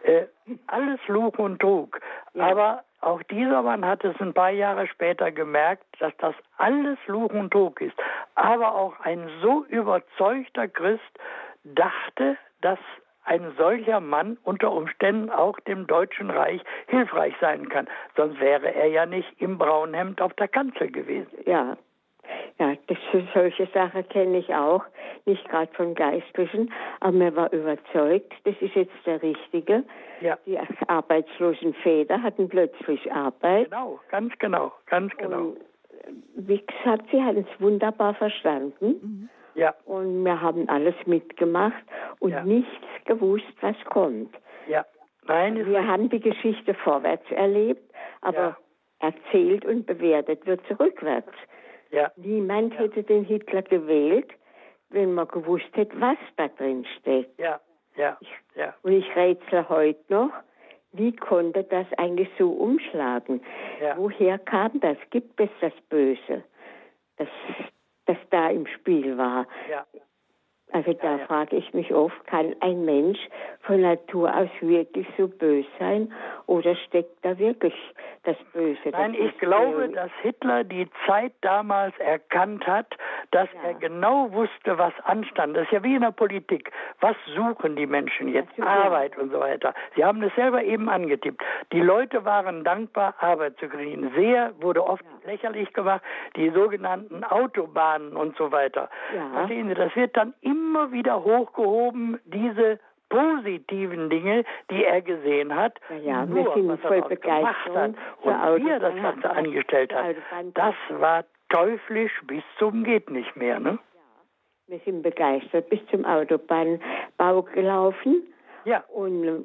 Äh, alles Lug und Trug. Ja. Aber auch dieser Mann hat es ein paar Jahre später gemerkt, dass das alles Luch und Trug ist. Aber auch ein so überzeugter Christ dachte, dass ein solcher Mann unter Umständen auch dem Deutschen Reich hilfreich sein kann. Sonst wäre er ja nicht im braunen Hemd auf der Kanzel gewesen. Ja, ja, das, solche Sachen kenne ich auch, nicht gerade von Geistlichen, aber mir war überzeugt, das ist jetzt der Richtige. Ja. Die arbeitslosen Väter hatten plötzlich Arbeit. Genau, ganz genau, ganz genau. Und, wie gesagt, sie hatten es wunderbar verstanden. Mhm. Ja. Und wir haben alles mitgemacht und ja. nichts gewusst, was kommt. Ja. Nein, wir haben die Geschichte vorwärts erlebt, aber ja. erzählt und bewertet wird rückwärts. Ja. Niemand ja. hätte den Hitler gewählt, wenn man gewusst hätte, was da drin steckt. Ja, ja, ja. Und ich rätsel heute noch, wie konnte das eigentlich so umschlagen? Ja. Woher kam das? Gibt es das Böse, das, das da im Spiel war? Ja. Also da ja, ja. frage ich mich oft, kann ein Mensch von Natur aus wirklich so böse sein oder steckt da wirklich das Böse? Nein, das ich glaube, dass Hitler die Zeit damals erkannt hat, dass ja. er genau wusste, was anstand. Das ist ja wie in der Politik. Was suchen die Menschen jetzt? Arbeit und so weiter. Sie haben es selber eben angetippt. Die Leute waren dankbar, Arbeit zu kriegen. Sehr wurde oft lächerlich gemacht, die sogenannten Autobahnen und so weiter. Verstehen Sie, das wird dann immer immer wieder hochgehoben, diese positiven Dinge, die er gesehen hat, ja, nur wir sind was voll er gemacht hat und wie er das Ganze angestellt hat, das war teuflisch bis zum geht nicht mehr. Ne? Wir sind begeistert bis zum Autobahnbau gelaufen. Ja. Und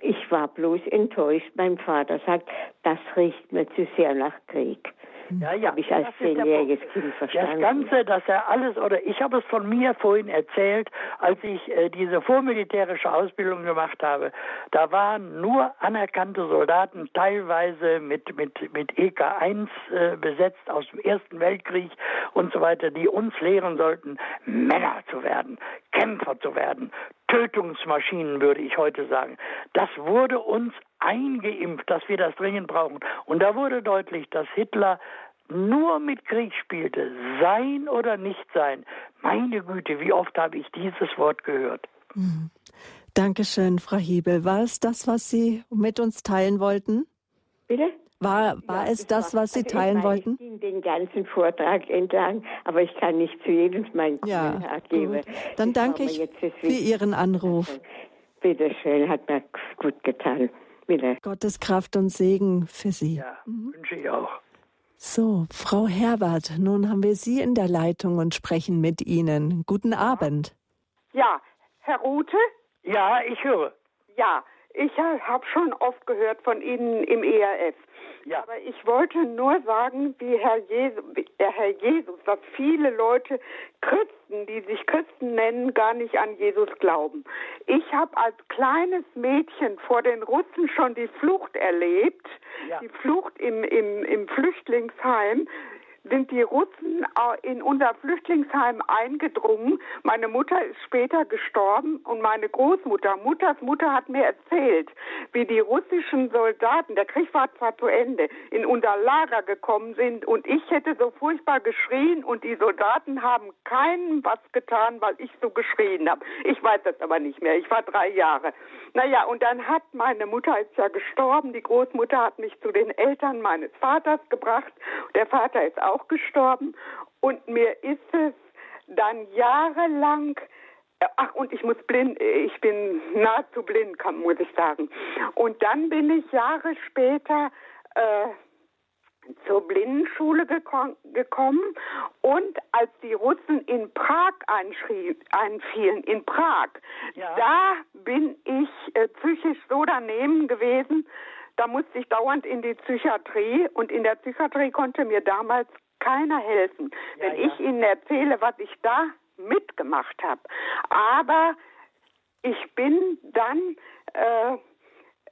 Ich war bloß enttäuscht. Mein Vater sagt, das riecht mir zu sehr nach Krieg. Ja, ja. Habe ich als zehnjähriges Kind verstanden. Das Ganze, dass er alles, oder ich habe es von mir vorhin erzählt, als ich äh, diese vormilitärische Ausbildung gemacht habe, da waren nur anerkannte Soldaten, teilweise mit, mit, mit EK-1 äh, besetzt aus dem Ersten Weltkrieg und so weiter, die uns lehren sollten, Männer zu werden, Kämpfer zu werden, Tötungsmaschinen, würde ich heute sagen. Das wurde uns eingeimpft, dass wir das dringend brauchen. Und da wurde deutlich, dass Hitler nur mit Krieg spielte, sein oder nicht sein. Meine Güte, wie oft habe ich dieses Wort gehört. Mhm. Dankeschön, Frau Hiebel. War es das, was Sie mit uns teilen wollten? Bitte? War, war ja, es das, was Sie teilen ich wollten? Ich den ganzen Vortrag entlang, aber ich kann nicht zu jedem meinen ja, Kommentar geben. Dann danke ich für Ihren Anruf. Bitte schön, hat mir gut getan. Bitte. Gottes Kraft und Segen für Sie. Ja, mhm. wünsche ich auch. So, Frau Herbert, nun haben wir Sie in der Leitung und sprechen mit Ihnen. Guten Abend. Ja, Herr Rute? Ja, ich höre. Ja, ich habe schon oft gehört von Ihnen im ERF. Ja. Aber ich wollte nur sagen, wie Herr, Jesus, der Herr Jesus, dass viele Leute Christen, die sich Christen nennen, gar nicht an Jesus glauben. Ich habe als kleines Mädchen vor den Russen schon die Flucht erlebt, ja. die Flucht im, im, im Flüchtlingsheim sind die Russen in unser Flüchtlingsheim eingedrungen. Meine Mutter ist später gestorben und meine Großmutter, Mutters Mutter hat mir erzählt, wie die russischen Soldaten, der Krieg war zwar zu Ende, in unser Lager gekommen sind und ich hätte so furchtbar geschrien und die Soldaten haben keinem was getan, weil ich so geschrien habe. Ich weiß das aber nicht mehr. Ich war drei Jahre. Naja, und dann hat meine Mutter ist ja gestorben. Die Großmutter hat mich zu den Eltern meines Vaters gebracht. Der Vater ist auch gestorben. Und mir ist es dann jahrelang Ach, und ich muss blind, ich bin nahezu blind, kann, muss ich sagen. Und dann bin ich Jahre später äh, zur Blindenschule geko gekommen und als die Russen in Prag einfielen, in Prag, ja. da bin ich äh, psychisch so daneben gewesen, da musste ich dauernd in die Psychiatrie und in der Psychiatrie konnte mir damals keiner helfen, ja, wenn ja. ich Ihnen erzähle, was ich da mitgemacht habe. Aber ich bin dann äh,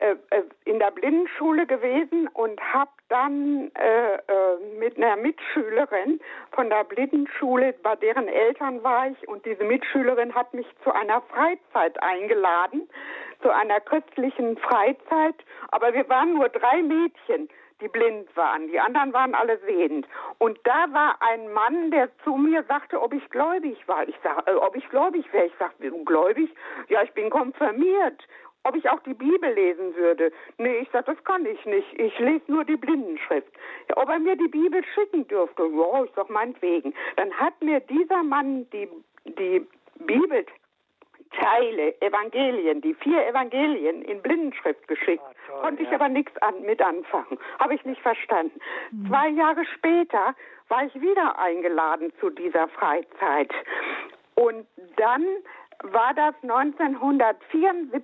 äh, äh, in der Blindenschule gewesen und habe dann äh, äh, mit einer Mitschülerin von der Blindenschule, bei deren Eltern war ich, und diese Mitschülerin hat mich zu einer Freizeit eingeladen, zu einer christlichen Freizeit. Aber wir waren nur drei Mädchen, die blind waren. Die anderen waren alle sehend. Und da war ein Mann, der zu mir sagte, ob ich gläubig war. Ich sag, äh, ob ich gläubig wäre. Ich sagte, gläubig? Ja, ich bin konfirmiert ob ich auch die Bibel lesen würde. Nee, ich sag, das kann ich nicht. Ich lese nur die Blindenschrift. Ja, ob er mir die Bibel schicken dürfte, ja, ich sag meinetwegen. Dann hat mir dieser Mann die, die Bibel Teile, Evangelien, die vier Evangelien in Blindenschrift geschickt. Ah, toll, Konnte ich aber nichts an, mit anfangen. Habe ich nicht verstanden. Mhm. Zwei Jahre später war ich wieder eingeladen zu dieser Freizeit. Und dann war das 1974.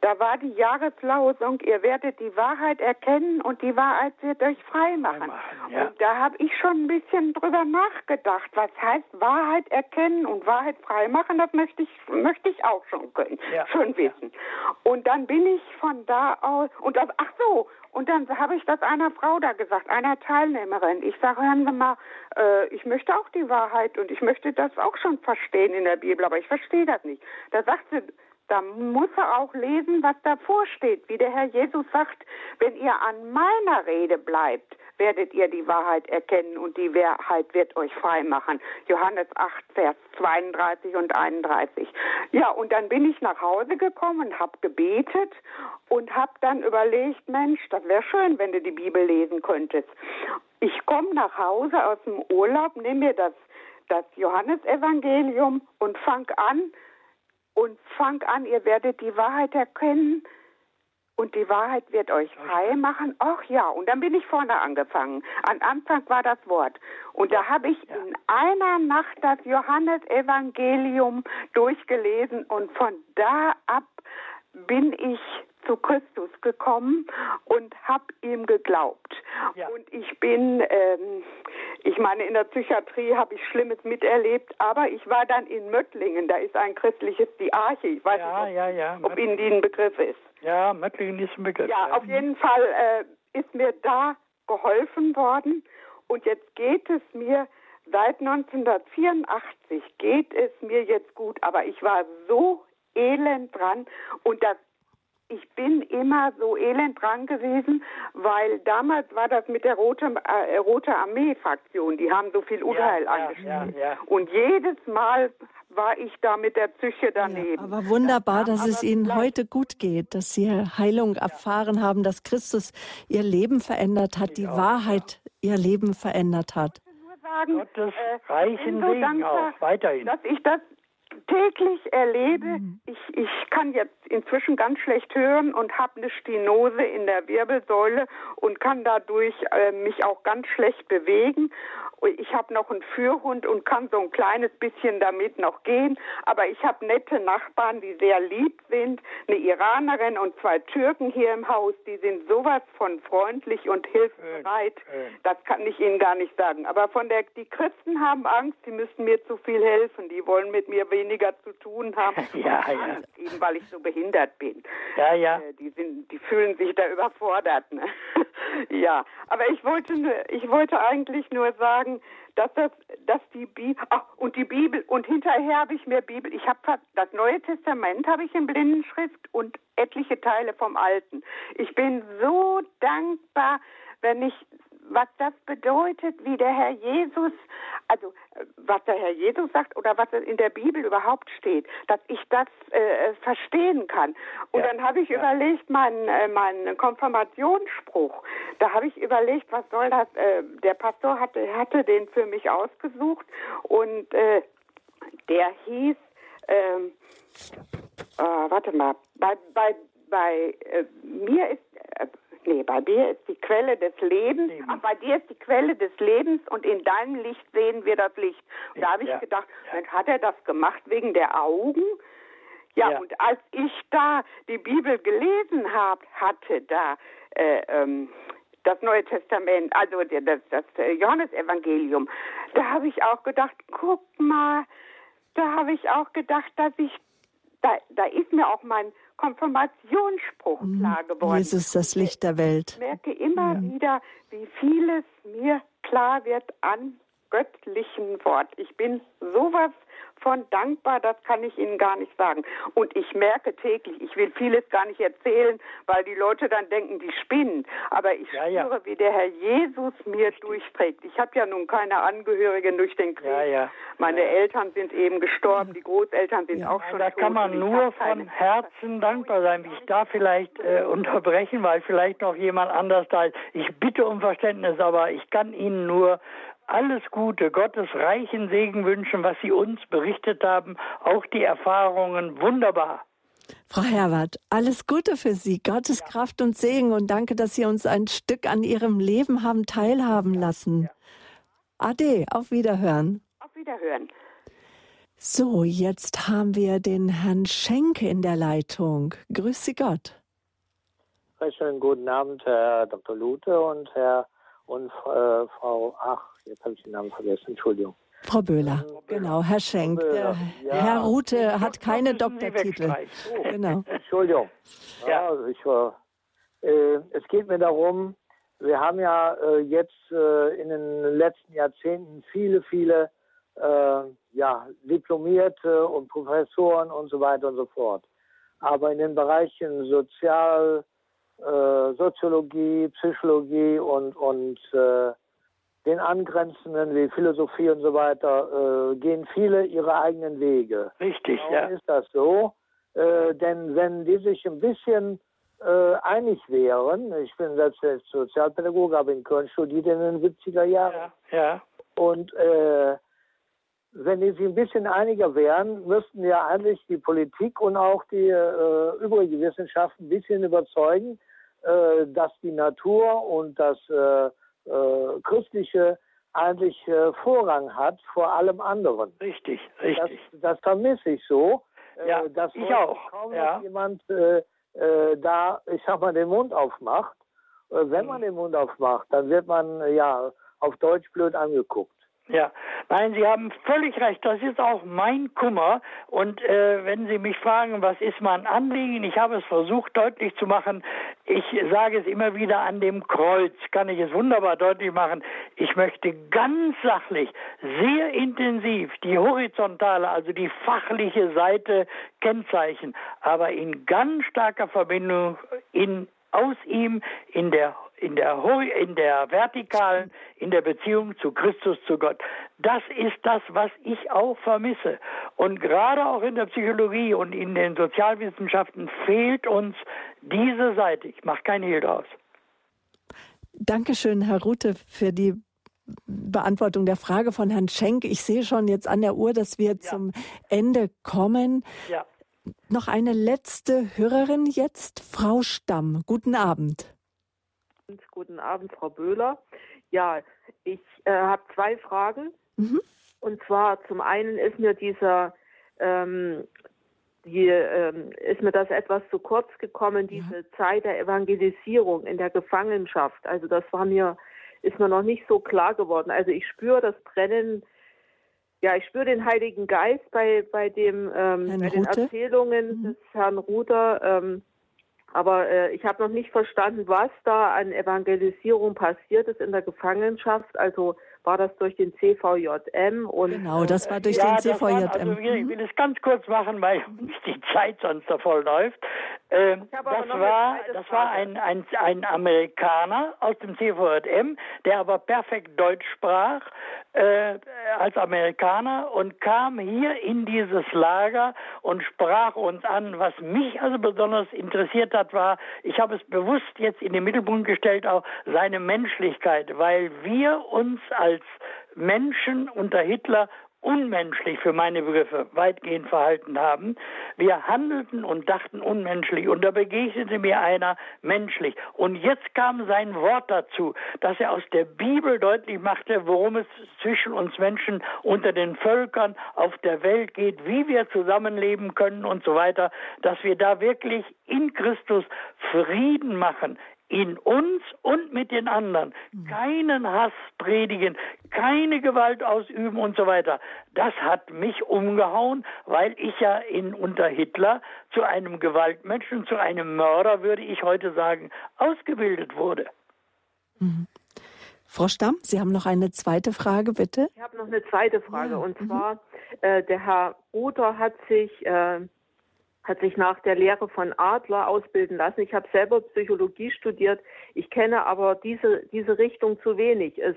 Da war die Jahreslausung, ihr werdet die Wahrheit erkennen und die Wahrheit wird euch frei machen. Ja. Und da habe ich schon ein bisschen drüber nachgedacht. Was heißt Wahrheit erkennen und Wahrheit frei machen? Das möchte ich, möchte ich auch schon können, ja. schon wissen. Und dann bin ich von da aus, und das, ach so, und dann habe ich das einer Frau da gesagt, einer Teilnehmerin. Ich sage, hören Sie mal, äh, ich möchte auch die Wahrheit und ich möchte das auch schon verstehen in der Bibel, aber ich verstehe das nicht. Da sagt sie, da muss er auch lesen, was davor steht, wie der Herr Jesus sagt, wenn ihr an meiner Rede bleibt, werdet ihr die Wahrheit erkennen und die Wahrheit wird euch frei machen. Johannes 8, Vers 32 und 31. Ja, und dann bin ich nach Hause gekommen habe gebetet und habe dann überlegt, Mensch, das wäre schön, wenn du die Bibel lesen könntest. Ich komme nach Hause aus dem Urlaub, nehme mir das, das Johannesevangelium und fang an und fang an, ihr werdet die Wahrheit erkennen und die Wahrheit wird euch frei machen. Ach ja, und dann bin ich vorne angefangen. Am Anfang war das Wort. Und da habe ich in einer Nacht das Johannesevangelium durchgelesen und von da ab bin ich zu Christus gekommen und habe ihm geglaubt. Ja. Und ich bin, ähm, ich meine, in der Psychiatrie habe ich Schlimmes miterlebt, aber ich war dann in Möttlingen, da ist ein christliches Die Arche. Ich weiß ja, nicht, ob, ja, ob Ihnen die ein Begriff ist. Ja, Möttlingen ist ein Begriff. Ja, auf jeden Fall äh, ist mir da geholfen worden und jetzt geht es mir seit 1984 geht es mir jetzt gut, aber ich war so elend dran und das ich bin immer so elend dran gewesen, weil damals war das mit der Rote, äh, Rote Armee-Fraktion. Die haben so viel Unheil ja, angestellt. Ja, ja, und jedes Mal war ich da mit der Psyche daneben. aber wunderbar, dass es Ihnen heute gut geht, dass Sie Heilung erfahren haben, dass Christus Ihr Leben verändert hat, die Wahrheit Ihr Leben verändert hat. Ich nur sagen, Gottes äh, reichen so Segen auch weiterhin. Dass ich das täglich erlebe, mhm. ich, ich kann jetzt inzwischen ganz schlecht hören und habe eine Stenose in der Wirbelsäule und kann dadurch äh, mich auch ganz schlecht bewegen. Ich habe noch einen Führhund und kann so ein kleines bisschen damit noch gehen. Aber ich habe nette Nachbarn, die sehr lieb sind. Eine Iranerin und zwei Türken hier im Haus, die sind sowas von freundlich und hilfsbereit. Das kann ich Ihnen gar nicht sagen. Aber von der, die Christen haben Angst, sie müssen mir zu viel helfen. Die wollen mit mir weniger zu tun haben. ja, ja. eben weil ich so behindert bin. Ja, ja. Äh, die sind, die fühlen sich da überfordert. Ne? ja, aber ich wollte, ich wollte eigentlich nur sagen, sagen, dass das, dass die Bibel, ach, und die Bibel, und hinterher habe ich mir Bibel, ich habe das Neue Testament habe ich in Blindenschrift und etliche Teile vom Alten. Ich bin so dankbar, wenn ich was das bedeutet, wie der Herr Jesus, also äh, was der Herr Jesus sagt oder was in der Bibel überhaupt steht, dass ich das äh, verstehen kann. Und ja, dann habe ich ja. überlegt, meinen äh, mein Konfirmationsspruch, da habe ich überlegt, was soll das, äh, der Pastor hatte, hatte den für mich ausgesucht und äh, der hieß, ähm, äh, warte mal, bei, bei, bei mir ist Nee, bei dir ist die Quelle des Lebens, Leben. bei dir ist die Quelle des Lebens und in deinem Licht sehen wir das Licht. Und da habe ich ja. gedacht, ja. hat er das gemacht wegen der Augen? Ja, ja, und als ich da die Bibel gelesen habe, hatte da äh, ähm, das Neue Testament, also das, das Johannesevangelium, da habe ich auch gedacht, guck mal, da habe ich auch gedacht, dass ich, da, da ist mir auch mein Konfirmationsspruch mhm. klar geworden. Jesus, das Licht der Welt. Ich merke immer ja. wieder, wie vieles mir klar wird an göttlichen Wort. Ich bin sowas von dankbar, das kann ich Ihnen gar nicht sagen. Und ich merke täglich, ich will vieles gar nicht erzählen, weil die Leute dann denken, die spinnen. Aber ich ja, spüre, ja. wie der Herr Jesus mir Richtig. durchträgt. Ich habe ja nun keine Angehörigen durch den Krieg. Ja, Meine Eltern sind eben gestorben, die Großeltern sind auch schon Da kann man nur von Herzen dankbar sein. Ich darf vielleicht äh, unterbrechen, weil vielleicht noch jemand anders da ist. Ich bitte um Verständnis, aber ich kann Ihnen nur alles Gute, Gottes reichen Segen wünschen, was Sie uns berichtet haben, auch die Erfahrungen wunderbar. Frau Herbert, alles Gute für Sie, Gottes ja. Kraft und Segen und danke, dass Sie uns ein Stück an Ihrem Leben haben teilhaben lassen. Ja. Ade, auf Wiederhören. Auf Wiederhören. So, jetzt haben wir den Herrn Schenke in der Leitung. Grüß Sie Gott. Schönen guten Abend, Herr Dr. Lute und Herr und äh, Frau, ach, jetzt habe ich den Namen vergessen, Entschuldigung. Frau Böhler, genau, Herr Schenk. Ja. Herr Rute hat keine Doktortitel. Oh, genau. Entschuldigung. Ja, also ich war, äh, es geht mir darum, wir haben ja äh, jetzt äh, in den letzten Jahrzehnten viele, viele äh, ja, Diplomierte und Professoren und so weiter und so fort. Aber in den Bereichen Sozial, äh, Soziologie, Psychologie und, und äh, den angrenzenden wie Philosophie und so weiter, äh, gehen viele ihre eigenen Wege. Richtig, Warum ja. ist das so? Äh, denn wenn die sich ein bisschen äh, einig wären, ich bin selbst Sozialpädagoge, habe in Köln studiert in den 70er Jahren. Ja, ja. Und äh, wenn die sich ein bisschen einiger wären, müssten ja eigentlich die Politik und auch die äh, übrige Wissenschaft ein bisschen überzeugen, äh, dass die Natur und das äh, äh, Christliche eigentlich äh, Vorrang hat vor allem anderen. Richtig, richtig. Das, das vermisse ich so. Äh, ja, dass ich auch. kaum ja. noch jemand äh, äh, da, ich sag mal, den Mund aufmacht. Äh, wenn man den Mund aufmacht, dann wird man äh, ja auf Deutsch blöd angeguckt. Ja, nein, Sie haben völlig recht. Das ist auch mein Kummer. Und äh, wenn Sie mich fragen, was ist mein Anliegen, ich habe es versucht deutlich zu machen. Ich sage es immer wieder an dem Kreuz, kann ich es wunderbar deutlich machen. Ich möchte ganz sachlich, sehr intensiv die horizontale, also die fachliche Seite kennzeichnen, aber in ganz starker Verbindung in aus ihm in der in der, in der vertikalen, in der Beziehung zu Christus, zu Gott. Das ist das, was ich auch vermisse. Und gerade auch in der Psychologie und in den Sozialwissenschaften fehlt uns diese Seite. Ich mache kein Hehl draus. Dankeschön, Herr Rute, für die Beantwortung der Frage von Herrn Schenk. Ich sehe schon jetzt an der Uhr, dass wir ja. zum Ende kommen. Ja. Noch eine letzte Hörerin jetzt, Frau Stamm. Guten Abend. Guten Abend, Frau Böhler. Ja, ich äh, habe zwei Fragen. Mhm. Und zwar zum einen ist mir dieser ähm, die, ähm, ist mir das etwas zu kurz gekommen, diese ja. Zeit der Evangelisierung in der Gefangenschaft. Also das war mir, ist mir noch nicht so klar geworden. Also ich spüre das Brennen, ja, ich spüre den Heiligen Geist bei, bei dem, ähm, bei den Erzählungen mhm. des Herrn Ruther. Ähm, aber äh, ich habe noch nicht verstanden, was da an Evangelisierung passiert ist in der Gefangenschaft. Also war das durch den CVJM und genau, das war durch ja, den CVJM. Waren, also ich will es ganz kurz machen, weil uns die Zeit sonst davon läuft. Ähm, das war, das war ein, ein, ein Amerikaner aus dem CVJM, der aber perfekt Deutsch sprach äh, als Amerikaner und kam hier in dieses Lager und sprach uns an. Was mich also besonders interessiert hat, war, ich habe es bewusst jetzt in den Mittelpunkt gestellt, auch seine Menschlichkeit, weil wir uns als Menschen unter Hitler unmenschlich für meine Begriffe weitgehend verhalten haben. Wir handelten und dachten unmenschlich und da begegnete mir einer menschlich. Und jetzt kam sein Wort dazu, dass er aus der Bibel deutlich machte, worum es zwischen uns Menschen unter den Völkern auf der Welt geht, wie wir zusammenleben können und so weiter, dass wir da wirklich in Christus Frieden machen, in uns und mit den anderen. Mhm. Keinen Hass predigen, keine Gewalt ausüben und so weiter. Das hat mich umgehauen, weil ich ja in, unter Hitler zu einem Gewaltmenschen, zu einem Mörder, würde ich heute sagen, ausgebildet wurde. Mhm. Frau Stamm, Sie haben noch eine zweite Frage, bitte. Ich habe noch eine zweite Frage. Ja. Und mhm. zwar, äh, der Herr Ruther hat sich äh, hat sich nach der Lehre von Adler ausbilden lassen. Ich habe selber Psychologie studiert. Ich kenne aber diese, diese Richtung zu wenig. Es,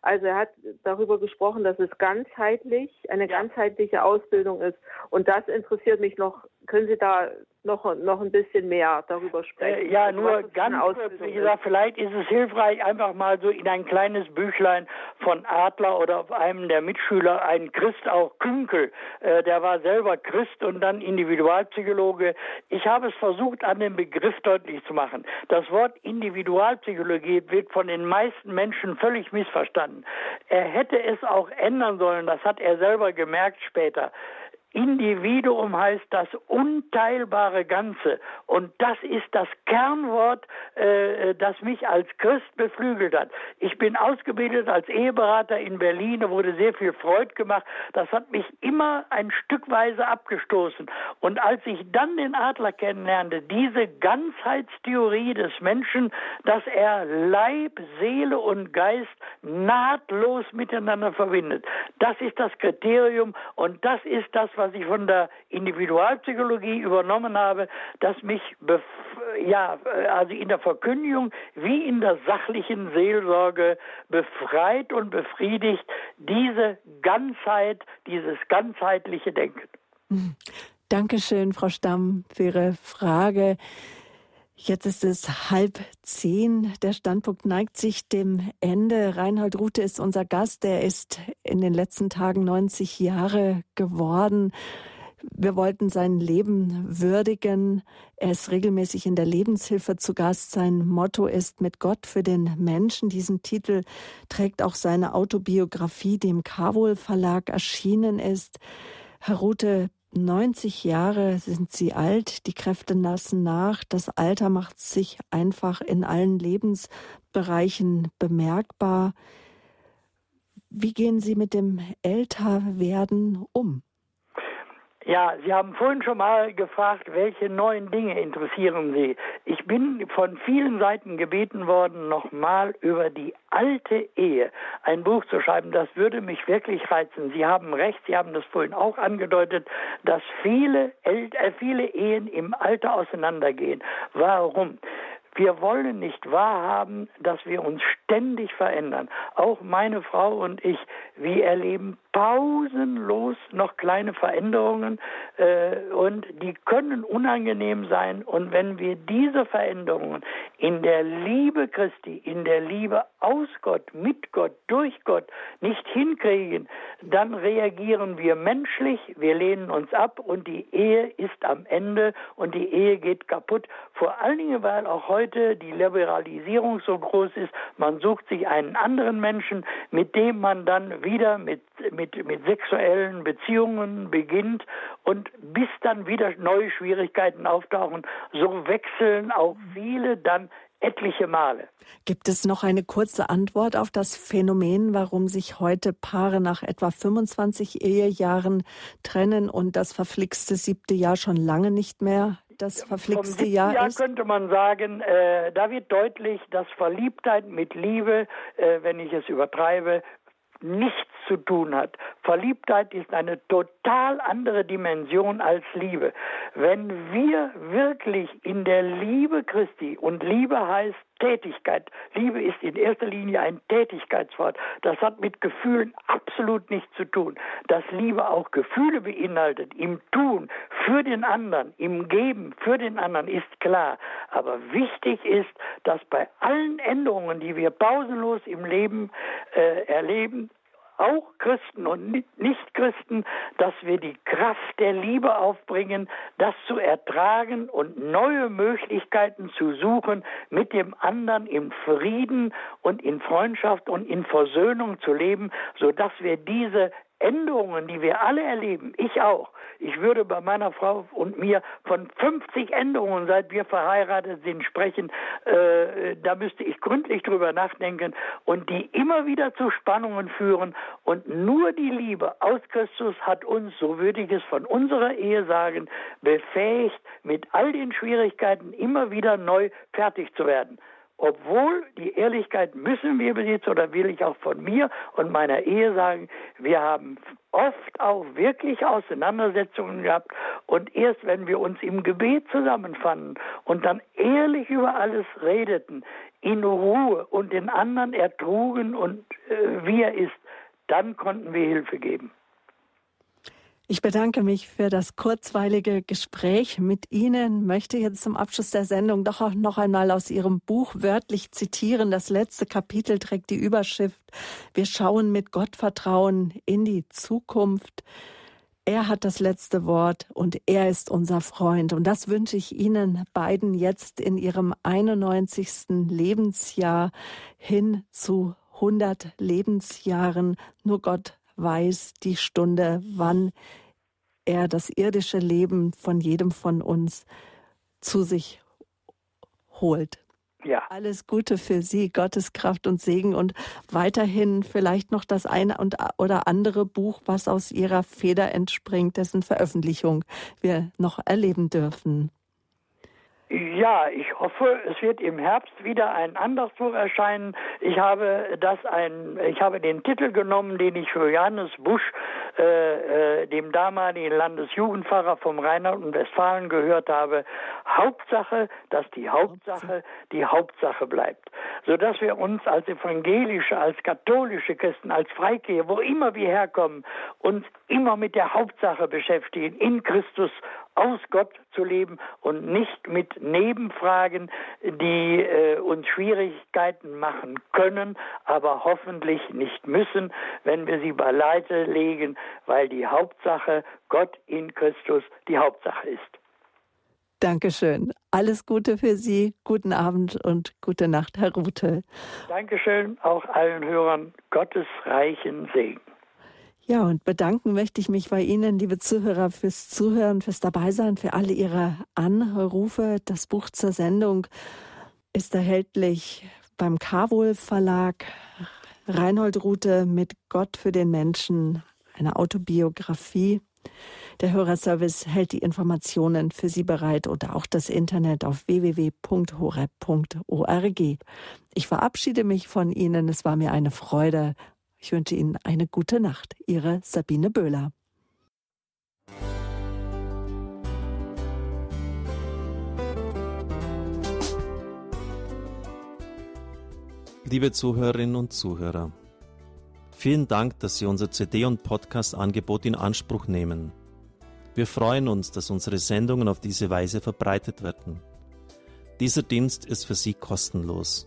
also er hat darüber gesprochen, dass es ganzheitlich, eine ganzheitliche Ausbildung ist. Und das interessiert mich noch. Können Sie da noch, noch ein bisschen mehr darüber sprechen. Äh, ja, nur ganz kurz, wie gesagt, vielleicht ist es hilfreich, einfach mal so in ein kleines Büchlein von Adler oder einem der Mitschüler, ein Christ, auch Künkel, äh, der war selber Christ und dann Individualpsychologe. Ich habe es versucht, an dem Begriff deutlich zu machen. Das Wort Individualpsychologie wird von den meisten Menschen völlig missverstanden. Er hätte es auch ändern sollen, das hat er selber gemerkt später. Individuum heißt das unteilbare Ganze. Und das ist das Kernwort, äh, das mich als Christ beflügelt hat. Ich bin ausgebildet als Eheberater in Berlin, da wurde sehr viel Freud gemacht. Das hat mich immer ein Stückweise abgestoßen. Und als ich dann den Adler kennenlernte, diese Ganzheitstheorie des Menschen, dass er Leib, Seele und Geist nahtlos miteinander verbindet, das ist das Kriterium und das ist das, was was ich von der Individualpsychologie übernommen habe, das mich ja, also in der Verkündigung wie in der sachlichen Seelsorge befreit und befriedigt, diese Ganzheit, dieses ganzheitliche Denken. Dankeschön, Frau Stamm, für Ihre Frage. Jetzt ist es halb zehn. Der Standpunkt neigt sich dem Ende. Reinhold Rute ist unser Gast. Er ist in den letzten Tagen 90 Jahre geworden. Wir wollten sein Leben würdigen. Er ist regelmäßig in der Lebenshilfe zu Gast. Sein Motto ist mit Gott für den Menschen. Diesen Titel trägt auch seine Autobiografie, die im Kabul Verlag erschienen ist. Herr Rute, 90 Jahre sind Sie alt, die Kräfte lassen nach, das Alter macht sich einfach in allen Lebensbereichen bemerkbar. Wie gehen Sie mit dem Älterwerden um? Ja, Sie haben vorhin schon mal gefragt, welche neuen Dinge interessieren Sie. Ich bin von vielen Seiten gebeten worden, nochmal über die alte Ehe ein Buch zu schreiben. Das würde mich wirklich reizen. Sie haben recht, Sie haben das vorhin auch angedeutet, dass viele, äh, viele Ehen im Alter auseinandergehen. Warum? Wir wollen nicht wahrhaben, dass wir uns ständig verändern. Auch meine Frau und ich, wir erleben pausenlos noch kleine Veränderungen äh, und die können unangenehm sein. Und wenn wir diese Veränderungen in der Liebe Christi, in der Liebe aus Gott, mit Gott, durch Gott nicht hinkriegen, dann reagieren wir menschlich, wir lehnen uns ab und die Ehe ist am Ende und die Ehe geht kaputt. Vor allen Dingen, weil auch heute die Liberalisierung so groß ist, man sucht sich einen anderen Menschen, mit dem man dann wieder mit mit, mit sexuellen Beziehungen beginnt und bis dann wieder neue Schwierigkeiten auftauchen, so wechseln auch viele dann etliche Male. Gibt es noch eine kurze Antwort auf das Phänomen, warum sich heute Paare nach etwa 25 Ehejahren trennen und das verflixte siebte Jahr schon lange nicht mehr das verflixte Jahr, Jahr ist? könnte man sagen, äh, da wird deutlich, dass Verliebtheit mit Liebe, äh, wenn ich es übertreibe, nichts zu tun hat. Verliebtheit ist eine total andere Dimension als Liebe. Wenn wir wirklich in der Liebe Christi, und Liebe heißt Tätigkeit. Liebe ist in erster Linie ein Tätigkeitswort. Das hat mit Gefühlen absolut nichts zu tun. Dass Liebe auch Gefühle beinhaltet, im Tun, für den anderen, im Geben, für den anderen, ist klar. Aber wichtig ist, dass bei allen Änderungen, die wir pausenlos im Leben äh, erleben, auch Christen und Nichtchristen, dass wir die Kraft der Liebe aufbringen, das zu ertragen und neue Möglichkeiten zu suchen, mit dem anderen im Frieden und in Freundschaft und in Versöhnung zu leben, sodass wir diese Änderungen, die wir alle erleben, ich auch. Ich würde bei meiner Frau und mir von 50 Änderungen, seit wir verheiratet sind, sprechen. Äh, da müsste ich gründlich drüber nachdenken und die immer wieder zu Spannungen führen. Und nur die Liebe aus Christus hat uns, so würde ich es von unserer Ehe sagen, befähigt, mit all den Schwierigkeiten immer wieder neu fertig zu werden obwohl die Ehrlichkeit müssen wir besitzen, oder will ich auch von mir und meiner Ehe sagen, wir haben oft auch wirklich Auseinandersetzungen gehabt und erst wenn wir uns im Gebet zusammenfanden und dann ehrlich über alles redeten, in Ruhe und den anderen ertrugen und äh, wie er ist, dann konnten wir Hilfe geben. Ich bedanke mich für das kurzweilige Gespräch mit Ihnen, möchte jetzt zum Abschluss der Sendung doch auch noch einmal aus Ihrem Buch wörtlich zitieren. Das letzte Kapitel trägt die Überschrift Wir schauen mit Gottvertrauen in die Zukunft. Er hat das letzte Wort und er ist unser Freund. Und das wünsche ich Ihnen beiden jetzt in Ihrem 91. Lebensjahr hin zu 100 Lebensjahren. Nur Gott weiß die Stunde, wann er das irdische Leben von jedem von uns zu sich holt. Ja. Alles Gute für Sie, Gottes Kraft und Segen und weiterhin vielleicht noch das eine und oder andere Buch, was aus Ihrer Feder entspringt, dessen Veröffentlichung wir noch erleben dürfen. Ja, ich hoffe, es wird im Herbst wieder ein anderes Buch erscheinen. Ich habe das ein, ich habe den Titel genommen, den ich für Johannes Busch, äh, äh, dem damaligen Landesjugendpfarrer vom Rheinland und Westfalen gehört habe. Hauptsache, dass die Hauptsache die Hauptsache bleibt, so dass wir uns als evangelische, als katholische Christen, als Freikirche, wo immer wir herkommen, uns immer mit der Hauptsache beschäftigen, in Christus aus Gott zu leben und nicht mit Nebenfragen, die äh, uns Schwierigkeiten machen können, aber hoffentlich nicht müssen, wenn wir sie beiseite legen, weil die Hauptsache Gott in Christus die Hauptsache ist. Dankeschön. Alles Gute für Sie. Guten Abend und gute Nacht, Herr Rute. Dankeschön auch allen Hörern Gottes reichen Segen. Ja, und bedanken möchte ich mich bei Ihnen, liebe Zuhörer, fürs Zuhören, fürs Dabeisein, für alle Ihre Anrufe. Das Buch zur Sendung ist erhältlich beim Carwohl Verlag. Reinhold Rute mit Gott für den Menschen, eine Autobiografie. Der Hörerservice hält die Informationen für Sie bereit oder auch das Internet auf www.horeb.org. Ich verabschiede mich von Ihnen. Es war mir eine Freude. Ich wünsche Ihnen eine gute Nacht. Ihre Sabine Böhler. Liebe Zuhörerinnen und Zuhörer, vielen Dank, dass Sie unser CD- und Podcast-Angebot in Anspruch nehmen. Wir freuen uns, dass unsere Sendungen auf diese Weise verbreitet werden. Dieser Dienst ist für Sie kostenlos.